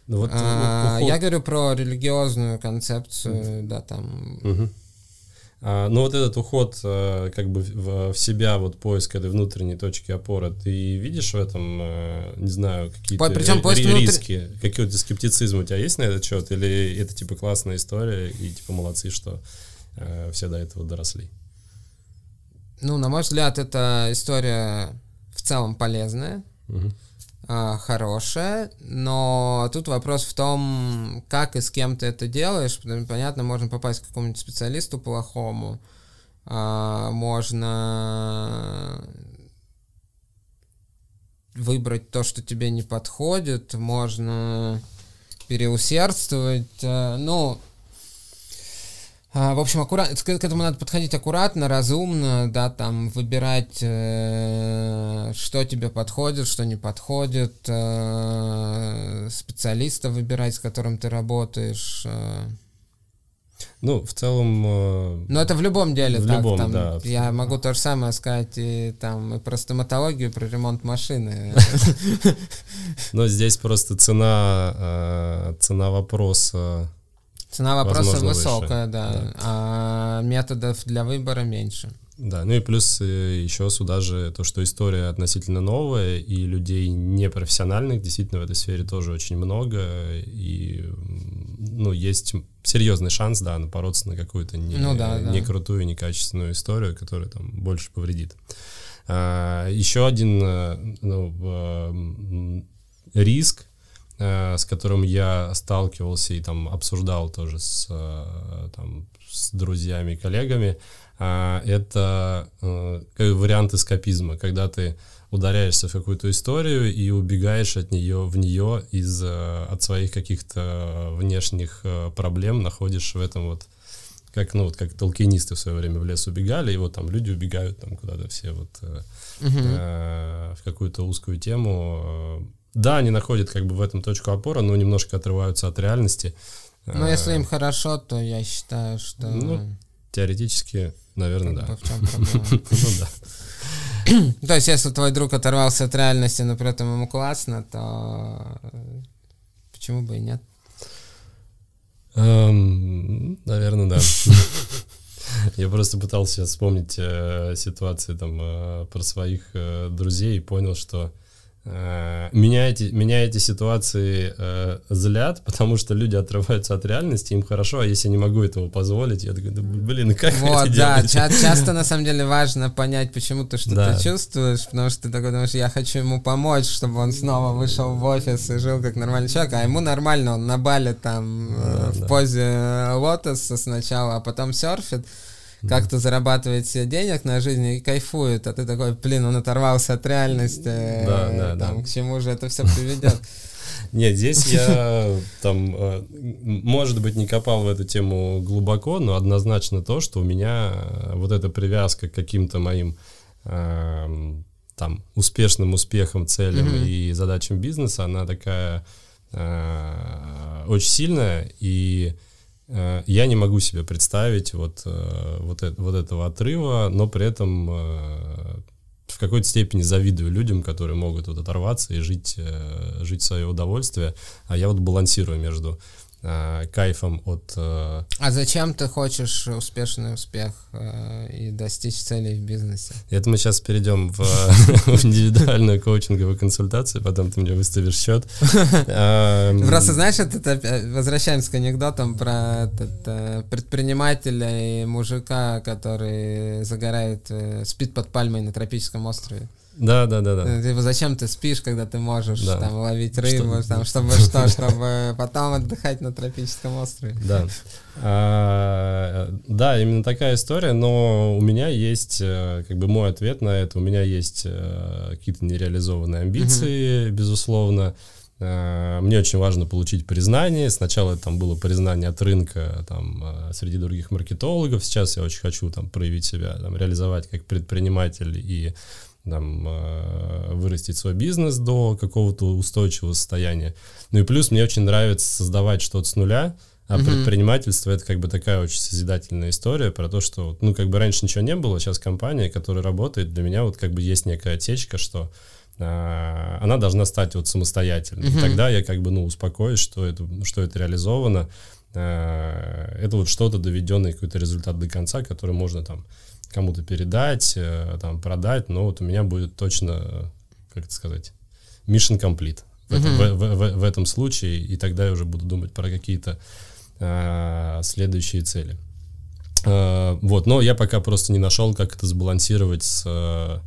Ну, вот, а, уход... Я говорю про религиозную концепцию, да, там. Угу. А, ну вот этот уход а, как бы в, себя, вот поиск этой внутренней точки опоры, ты видишь в этом, а, не знаю, какие-то Причем ри- ри- риски, внутр... какой-то скептицизм у тебя есть на этот счет, или это типа классная история и типа молодцы, что а, все до этого доросли? Ну, на мой взгляд, эта история в целом полезная. Угу хорошая, но тут вопрос в том, как и с кем ты это делаешь. Понятно, можно попасть к какому-нибудь специалисту плохому, а, можно выбрать то, что тебе не подходит, можно переусердствовать. А, ну, а, в общем, аккурат... к этому надо подходить аккуратно, разумно, да, там выбирать, э, что тебе подходит, что не подходит, э, специалиста выбирать, с которым ты работаешь. Э. Ну, в целом... Э, ну, это в любом деле в так. Любом, там, да. Я могу то же самое сказать и, там, и про стоматологию, про ремонт машины. Но здесь просто цена, э, цена вопроса Цена вопроса Возможно, высокая, выше. да, да, а методов для выбора меньше. Да, ну и плюс э, еще сюда же то, что история относительно новая, и людей непрофессиональных действительно в этой сфере тоже очень много, и ну, есть серьезный шанс, да, напороться на какую-то не, ну, да, не да. крутую, некачественную историю, которая там больше повредит. А, еще один э, ну, риск Э, с которым я сталкивался и там обсуждал тоже с, э, там, с друзьями и коллегами, а, это э, вариант эскапизма, когда ты ударяешься в какую-то историю и убегаешь от нее в нее из от своих каких-то внешних проблем, находишь в этом вот как ну вот как толкинисты в свое время в лес убегали, и вот там люди убегают там куда-то все вот угу. э, в какую-то узкую тему да, они находят как бы в этом точку опоры, но немножко отрываются от реальности. Ну, если им хорошо, то я считаю, что... Ну, теоретически, наверное, да. [laughs] Ну, да. [coughs] То есть, если твой друг оторвался от реальности, но при этом ему классно, то почему бы и нет? Наверное, да. [laughs] Я просто пытался сейчас вспомнить э, ситуации там э, про своих э, друзей и понял, что Э, меня эти, меня эти ситуации э, злят, потому что люди отрываются от реальности, им хорошо, а если я не могу этого позволить, я такой, да, блин, как вот, это да, ча- часто на самом деле важно понять, почему ты что-то да. чувствуешь, потому что ты такой думаешь, я хочу ему помочь, чтобы он снова вышел в офис и жил как нормальный человек, а ему нормально, он на бале там э, да, в да. позе лотоса сначала, а потом серфит, как-то зарабатывает себе денег на жизнь и кайфует, а ты такой, блин, он оторвался от реальности, да, да, там, да. к чему же это все приведет. [laughs] Нет, здесь я там, э, может быть, не копал в эту тему глубоко, но однозначно то, что у меня э, вот эта привязка к каким-то моим эм, там успешным успехам, целям mm-hmm. и задачам бизнеса, она такая э, очень сильная и Э, я не могу себе представить вот, э, вот, это, вот этого отрыва, но при этом э, в какой-то степени завидую людям, которые могут вот оторваться и жить, жить в свое удовольствие, а я вот балансирую между э, кайфом от... Э... А зачем ты хочешь успешный успех э, и достичь целей в бизнесе? Это мы сейчас перейдем в, [laughs] в индивидуальную коучинговую консультацию, потом ты мне выставишь счет. Просто знаешь, это возвращаемся к анекдотам про э, предпринимателя и мужика, который загорает, э, спит под пальмой на тропическом острове. Да, да, да, да. Типа, зачем ты спишь, когда ты можешь Да. там ловить рыбу, Что- [laughs] там, чтобы что, чтобы потом отдыхать на тропическом острове. Да. А, да, именно такая история, но у меня есть, э, как бы мой ответ на это, у меня есть э, какие-то нереализованные амбиции, безусловно. Э, Мне очень важно получить признание. Сначала там было признание от рынка там, э, среди других маркетологов. Сейчас я очень хочу там, проявить себя, там, реализовать как предприниматель и там, э, вырастить свой бизнес до какого-то устойчивого состояния. Ну и плюс мне очень нравится создавать что-то с нуля, а Мгм. предпринимательство это как бы такая очень созидательная история про то, что, ну, как бы раньше ничего не было, сейчас компания, которая работает, для меня вот как бы есть некая отсечка, что а, она должна стать вот самостоятельной. И Мгм. тогда я как бы, ну, успокоюсь, что это, что это реализовано. А, это вот что-то доведенный какой-то результат до конца, который можно там кому-то передать, э, там, продать, но вот у меня будет точно, э, как это сказать, mission complete в этом, Мгм. в, в- в- этом случае, и тогда я уже буду думать про какие-то а, следующие цели. А, вот, но я пока просто не нашел, как это сбалансировать с, а,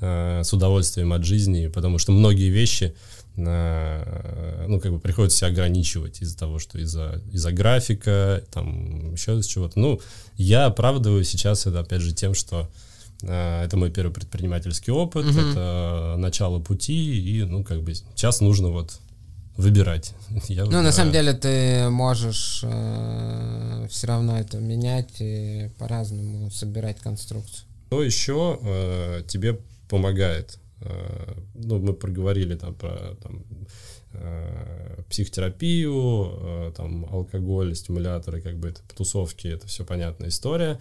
с удовольствием от жизни, потому что многие вещи, а, ну, как бы приходится себя ограничивать из-за того, что из-за из графика, там, еще из чего-то. Ну, я оправдываю сейчас это, опять же, тем, что а, это мой первый предпринимательский опыт, Мгм. это начало пути, и, ну, как бы сейчас нужно вот выбирать. [laughs] Я Ну, на выбираю. самом деле ты можешь все равно это менять и по-разному собирать конструкцию. Что еще э, тебе помогает? Э, ну, мы проговорили там про там, э, психотерапию, э, там, алкоголь, стимуляторы, как бы это тусовки, это все понятная история.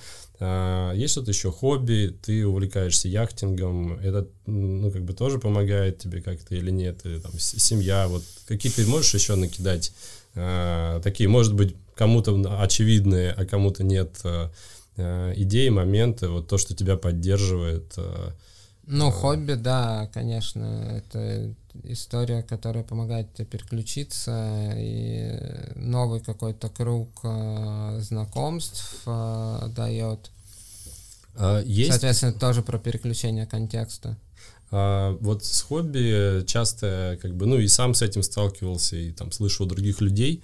Есть что-то еще, хобби, ты увлекаешься яхтингом, это, ну, как бы тоже помогает тебе как-то или нет, или, там, семья, вот какие ты можешь еще накидать такие, может быть, кому-то очевидные, а кому-то нет идеи, моменты, вот то, что тебя поддерживает. Ну, хобби, да, конечно, это история, которая помогает тебе переключиться, и новый какой-то круг э, знакомств э, дает. а есть Соответственно, тоже про переключение контекста. А, вот с хобби часто, как бы, ну и сам с этим сталкивался, и там слышу у других людей,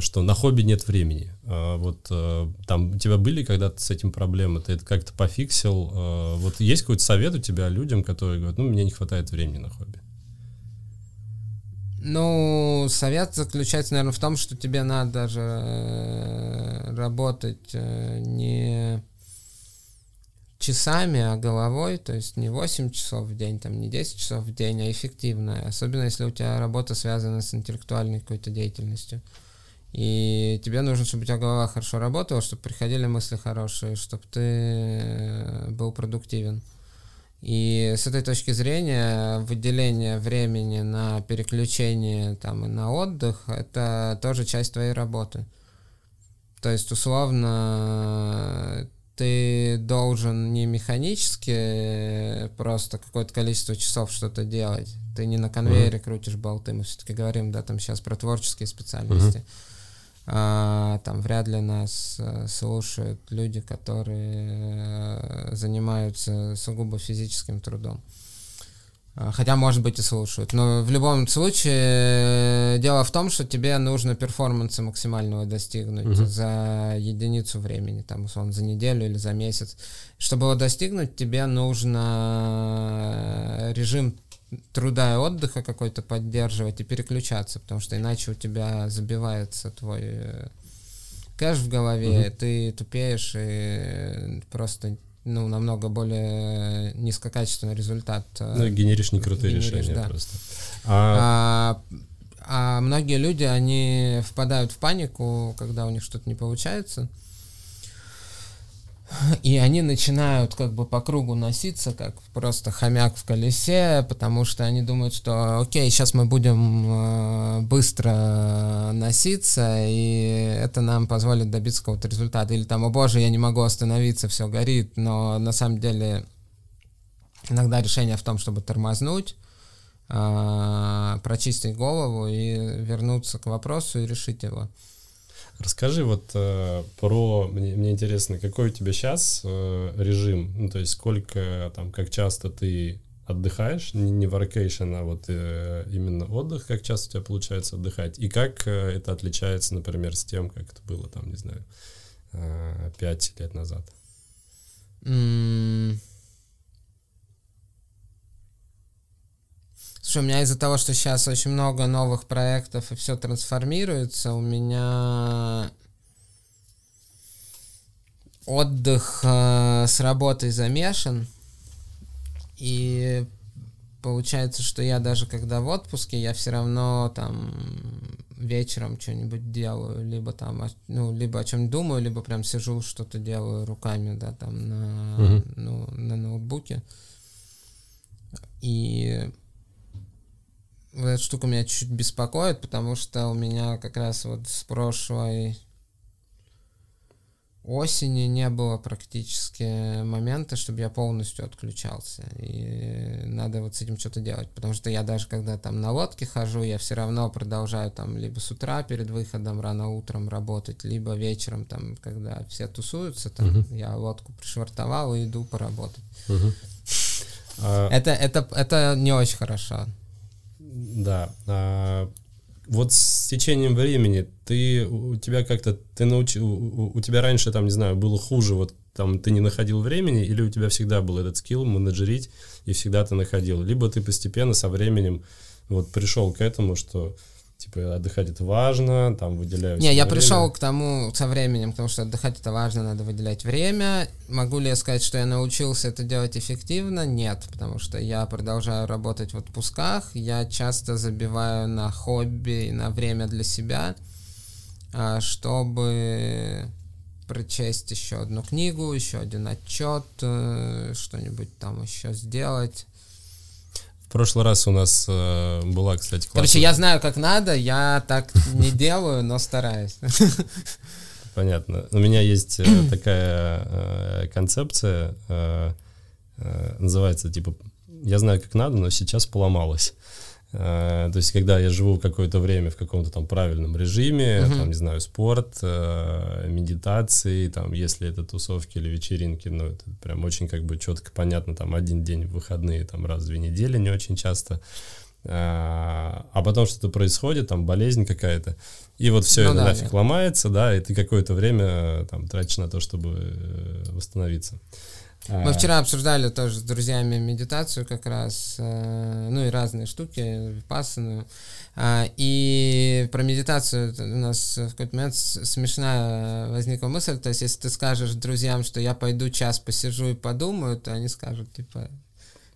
что на хобби нет времени. А, вот а, там у тебя были когда-то с этим проблемы, ты это как-то пофиксил? А, вот есть какой-то совет у тебя людям, которые говорят, ну, мне не хватает времени на хобби? Ну, совет заключается, наверное, в том, что тебе надо же э, работать э, не часами, а головой, то есть не 8 часов в день, там, не 10 часов в день, а эффективно, особенно если у тебя работа связана с интеллектуальной какой-то деятельностью. И тебе нужно, чтобы у тебя голова хорошо работала, чтобы приходили мысли хорошие, чтобы ты э, был продуктивен. И с этой точки зрения выделение времени на переключение там, и на отдых это тоже часть твоей работы. То есть, условно, ты должен не механически просто какое-то количество часов что-то делать. Ты не на конвейере крутишь болты. Мы все-таки говорим, да, там сейчас про творческие специальности. А, там вряд ли нас э, слушают люди, которые э, занимаются сугубо физическим трудом. А, Хотя, может быть, и слушают. Но в любом случае, э, дело в том, что тебе нужно перформанса максимального достигнуть Мгм. за единицу времени, там, условно, за неделю или за месяц. Чтобы его достигнуть, тебе нужно режим труда и отдыха какой-то поддерживать и переключаться, потому что иначе у тебя забивается твой э, кэш в голове, Мгм. ты тупеешь и просто ну, намного более низкокачественный результат. э, Ну, и генеришь не крутые генеришь, решения да. просто. А, А, а многие люди, они впадают в панику, когда у них что-то не получается. [laughs] И они начинают как бы по кругу носиться, как просто хомяк в колесе, потому что они думают, что окей, сейчас мы будем э, быстро носиться, и это нам позволит добиться какого-то результата. Или там, о боже, я не могу остановиться, все горит, но на самом деле иногда решение в том, чтобы тормознуть, а, прочистить голову и вернуться к вопросу и решить его. Расскажи вот э, про, мне, мне интересно, какой у тебя сейчас режим, ну, то есть сколько, там, как часто ты отдыхаешь, не, не workation, а вот э, именно отдых, как часто у тебя получается отдыхать, и как э, это отличается, например, с тем, как это было там, не знаю, э, пять лет назад? Слушай, у меня из-за того, что сейчас очень много новых проектов и все трансформируется, у меня отдых э, с работой замешан. И получается, что я даже когда в отпуске, я все равно там вечером что-нибудь делаю, либо там, ну, либо о чем думаю, либо прям сижу, что-то делаю руками, да, там на, Мгм. ну, на ноутбуке. И эта штука меня чуть-чуть беспокоит, потому что у меня как раз вот с прошлой осени не было практически момента, чтобы я полностью отключался. И надо вот с этим что-то делать. Потому что я даже когда там на лодке хожу, я все равно продолжаю там либо с утра перед выходом рано утром работать, либо вечером там, когда все тусуются, там Мгм. я лодку пришвартовал и иду поработать. Мгм. [laughs] А, Это, это, это не очень хорошо. Да. а, вот с течением времени ты у тебя как-то ты научил у, у тебя раньше там не знаю было хуже вот там ты не находил времени или у тебя всегда был этот скилл менеджерить и всегда ты находил либо ты постепенно со временем вот пришел к этому что типа отдыхать это важно там выделяю Не, я время. пришел к тому со временем, потому что отдыхать это важно, надо выделять время. Могу ли я сказать, что я научился это делать эффективно? Нет, потому что я продолжаю работать в отпусках, я часто забиваю на хобби и на время для себя, а, чтобы прочесть еще одну книгу, еще один отчет, э, что-нибудь там еще сделать. В прошлый раз у нас э, была кстати Короче, классная- я знаю, как надо, я так не делаю, но стараюсь. [laughs] Понятно. У меня есть э, [clears throat] такая э, концепция, э, называется типа «Я знаю, как надо, но сейчас поломалась». Э, То есть, когда я живу какое-то время в каком-то там правильном режиме, Мгм. там, не знаю, спорт, э, медитации, там, если это тусовки или вечеринки, ну, это прям очень как бы четко понятно, там, один день в выходные, там, раз в две недели, не очень часто. А а потом что-то происходит, там, болезнь какая-то, и вот все Ну это да, нафиг да. ломается, да, и ты какое-то время э, там тратишь на то, чтобы э, восстановиться. Мы А, вчера обсуждали тоже с друзьями медитацию как раз, э, ну и разные штуки, випассану. А, И про медитацию у нас в какой-то момент смешная возникла мысль, то есть если ты скажешь друзьям, что я пойду час посижу и подумаю, то они скажут, типа,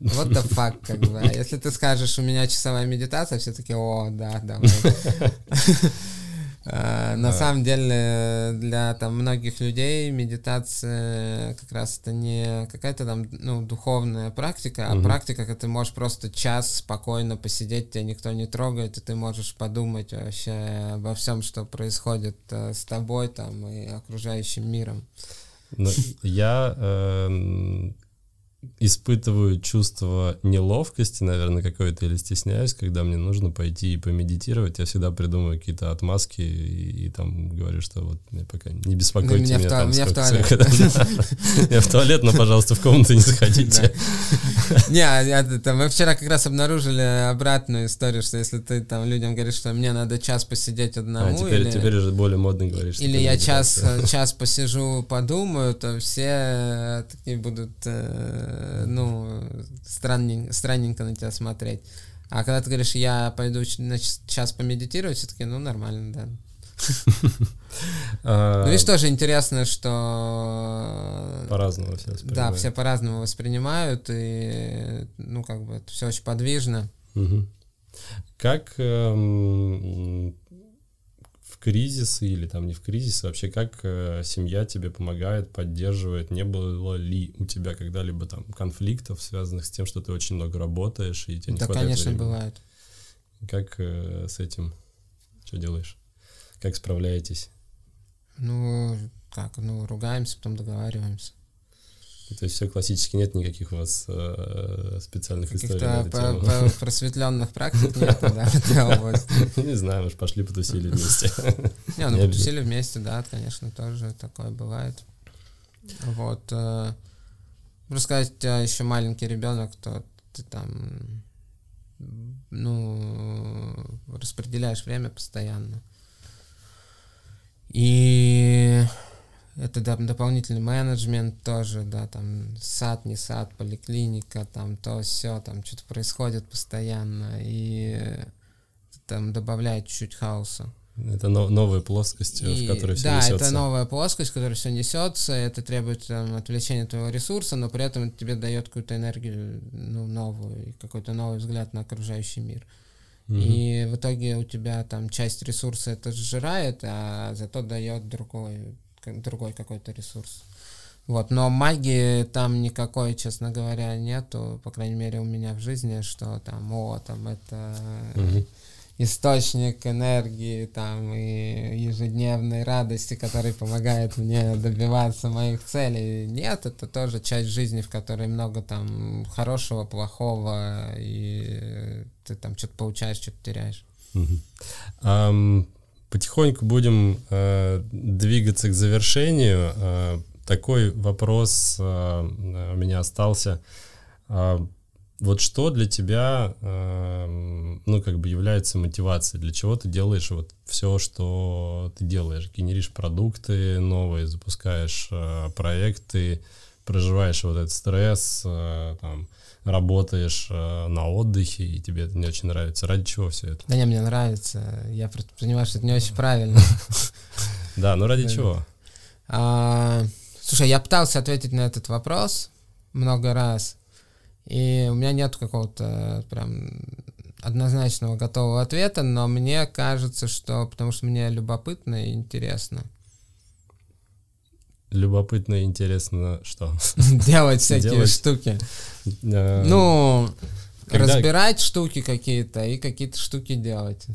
what the fuck, как бы. А если ты скажешь, у меня часовая медитация, все таки о, да, давай. [laughs] А, На Да. самом деле для там многих людей медитация как раз это не какая-то там ну духовная практика, а Мгм. практика, когда ты можешь просто час спокойно посидеть, тебя никто не трогает, и ты можешь подумать вообще обо всем, что происходит э, с тобой там и окружающим миром. Но я эм, испытываю чувство неловкости, наверное, какое-то, или стесняюсь, когда мне нужно пойти и помедитировать. Я всегда придумываю какие-то отмазки и, и там говорю, что вот мне пока не беспокойте меня меня, там меня в туалет. Я в туалет, но, пожалуйста, в комнату не заходите. Не, а это, мы вчера как раз обнаружили обратную историю, что если ты там людям говоришь, что мне надо час посидеть А, одному, теперь, уже более модно говоришь. Или я час, э, час посижу, подумаю, то все э, такие будут, э, ну, странненько, странненько на тебя смотреть. А когда ты говоришь, я пойду ч- на ч- час помедитировать, все таки ну, нормально, да. [laughs] А, Ну, видишь, тоже интересно, что... По-разному все Да, воспринимают. все по-разному воспринимают, и, ну, как бы, все очень подвижно. Как в кризисы или там не в кризисы, вообще как э, семья тебе помогает, поддерживает? Не было ли у тебя когда-либо там конфликтов, связанных с тем, что ты очень много работаешь и тебе не Да, хватает конечно, времени? бывает. Как э, с этим? Что делаешь? Как справляетесь? Ну, как, ну, ругаемся, потом договариваемся. То есть все классически, нет никаких у вас э, специальных историй на эту по- тему? по- просветленных практик нет, да, [laughs] области. Не знаю, может, пошли потусили [laughs] вместе. Не, ну потусили вместе, да, конечно, тоже такое бывает. Вот. э, Можно сказать, у тебя еще маленький ребенок, то ты там, ну, распределяешь время постоянно. И это да, дополнительный менеджмент тоже, да, там сад, не сад, поликлиника, там то все, там что-то происходит постоянно, и там добавляет чуть-чуть хаоса. Это но, новая плоскость, и, в которой все да, несется. Да, это новая плоскость, в которой все несется, это требует там, отвлечения твоего ресурса, но при этом это тебе дает какую-то энергию ну, новую, какой-то новый взгляд на окружающий мир. Угу. И в итоге у тебя там часть ресурса это сжирает, а зато дает другой, другой какой-то ресурс. Вот, но магии там никакой, честно говоря, нету, по крайней мере, у меня в жизни, что там, о, там это... Угу источник энергии там и ежедневной радости, который помогает мне добиваться моих целей. Нет, это тоже часть жизни, в которой много там хорошего, плохого, и ты там что-то получаешь, что-то теряешь. Угу. Um, потихоньку будем uh, двигаться к завершению. Uh, такой вопрос uh, у меня остался. Uh, вот что для тебя, э, ну, как бы является мотивацией? Для чего ты делаешь вот все, что ты делаешь? Генеришь продукты новые, запускаешь э, проекты, проживаешь вот этот стресс, э, там, работаешь э, на отдыхе, и тебе это не очень нравится. Ради чего все это? Да не, мне нравится. Я просто понимаю, что это не очень правильно. [laughs] Да, ну ради чего? А, слушай, я пытался ответить на этот вопрос много раз. И у меня нет какого-то прям однозначного готового ответа, но мне кажется, что потому что мне любопытно и интересно. Любопытно и интересно что? [laughs] Делать всякие штуки. Ну, разбирать штуки какие-то и какие-то штуки делать.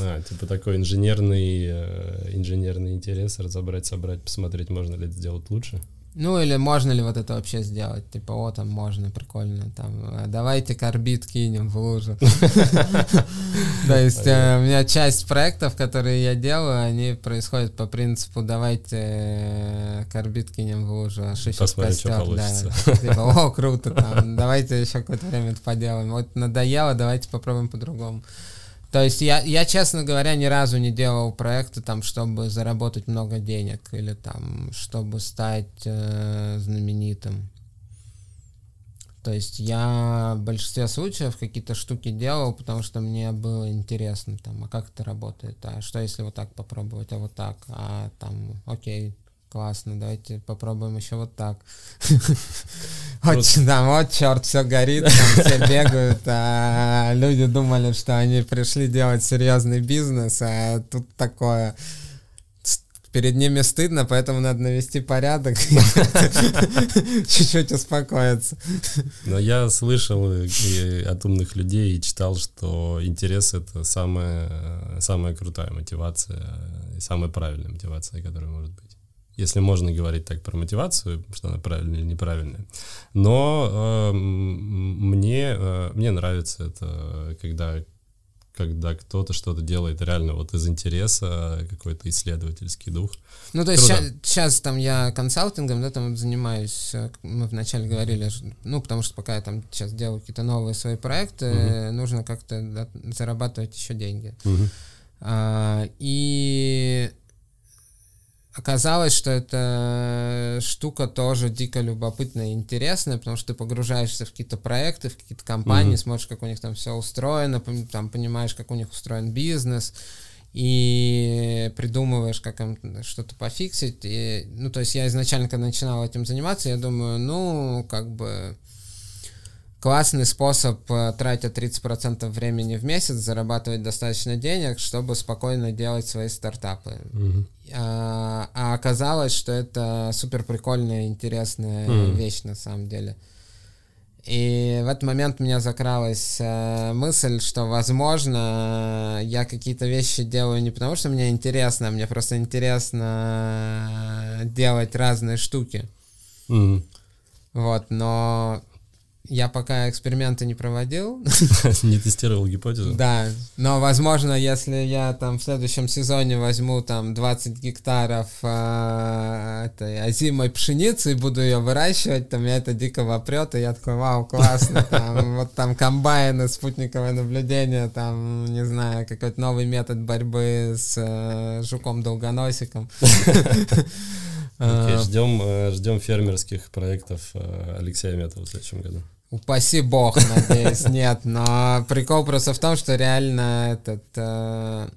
А, типа такой инженерный, э, инженерный интерес, разобрать, собрать, посмотреть, можно ли это сделать лучше? Ну или можно ли вот это вообще сделать? Типа, о, там можно, прикольно, там, «А давайте карбид кинем в лужу. [laughs] То есть э, у меня часть проектов, которые я делаю, они происходят по принципу, давайте э, карбид кинем в лужу, а шишек костер. Типа, о, [laughs] круто, там, давайте еще какое-то время это поделаем. Вот надоело, давайте попробуем по-другому. То есть я, я, честно говоря, ни разу не делал проекты там, чтобы заработать много денег или там, чтобы стать э, знаменитым. То есть я в большинстве случаев какие-то штуки делал, потому что мне было интересно, там, а как это работает, а что если вот так попробовать, а вот так, а там, окей, классно, давайте попробуем еще вот так. Очень, [laughs] да, вот черт, все горит, там все бегают, а люди думали, что они пришли делать серьезный бизнес, а тут такое перед ними стыдно, поэтому надо навести порядок, [laughs] чуть-чуть успокоиться. Но я слышал от умных людей и читал, что интерес — это самая, самая крутая мотивация, самая правильная мотивация, которая может быть если можно говорить так про мотивацию, что она правильная или неправильная. Но э, мне, э, мне нравится это, когда, когда кто-то что-то делает реально вот из интереса, какой-то исследовательский дух. Ну, то есть сейчас, сейчас там я консалтингом, да, там занимаюсь, э, мы вначале говорили, ну, потому что пока я там сейчас делаю какие-то новые свои проекты, uh нужно как-то да, зарабатывать еще деньги. uh А, и Оказалось, что эта штука тоже дико любопытная и интересная, потому что ты погружаешься в какие-то проекты, в какие-то компании, mm-hmm. смотришь, как у них там все устроено, там понимаешь, как у них устроен бизнес, и придумываешь, как им что-то пофиксить. И, ну, то есть я изначально, когда начинал этим заниматься, я думаю, ну, как бы классный способ э, тратя 30% времени в месяц, зарабатывать достаточно денег, чтобы спокойно делать свои стартапы. Mm-hmm. А, а оказалось, что это супер прикольная, интересная mm-hmm. вещь на самом деле. И в этот момент у меня закралась э, мысль, что, возможно, я какие-то вещи делаю не потому, что мне интересно, а мне просто интересно делать разные штуки. Mm-hmm. Вот, но я пока эксперименты не проводил. [laughs] Не тестировал гипотезу? Да, но, возможно, если я там в следующем сезоне возьму там 20 гектаров э, этой озимой пшеницы и буду ее выращивать, то меня это дико вопрет, и я такой, вау, классно, [laughs] там, вот там комбайны, спутниковое наблюдение, там, не знаю, какой-то новый метод борьбы с э, жуком-долгоносиком. Okay, ждем, ждем фермерских проектов э, Алексея Метова в следующем году. Упаси бог, надеюсь, [laughs] нет. Но прикол просто в том, что реально этот... Э,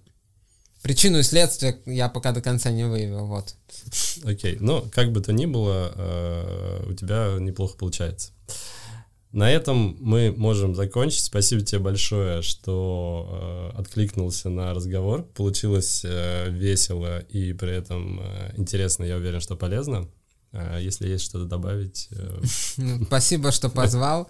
причину и следствие я пока до конца не выявил, вот. Окей, okay. ну, как бы то ни было, э, у тебя неплохо получается. На этом мы можем закончить. Спасибо тебе большое, что э, откликнулся на разговор. Получилось э, весело и при этом э, интересно, я уверен, что полезно. А, если есть что-то добавить. Э, [laughs] спасибо, что позвал.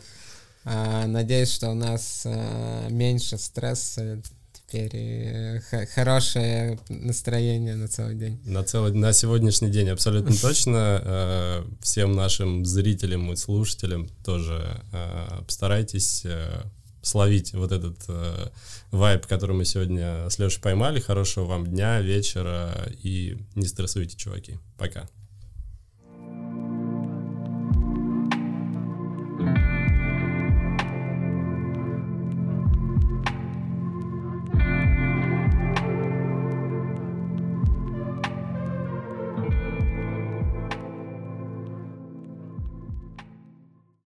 А, надеюсь, что у нас э, меньше стресса теперь и хорошее настроение на целый день. На, целый, на сегодняшний день абсолютно [laughs] точно. Э, всем нашим зрителям и слушателям тоже постарайтесь словить вот этот вайб, который мы сегодня с Лешей поймали. Хорошего вам дня, вечера и не стрессуйте, чуваки. Пока.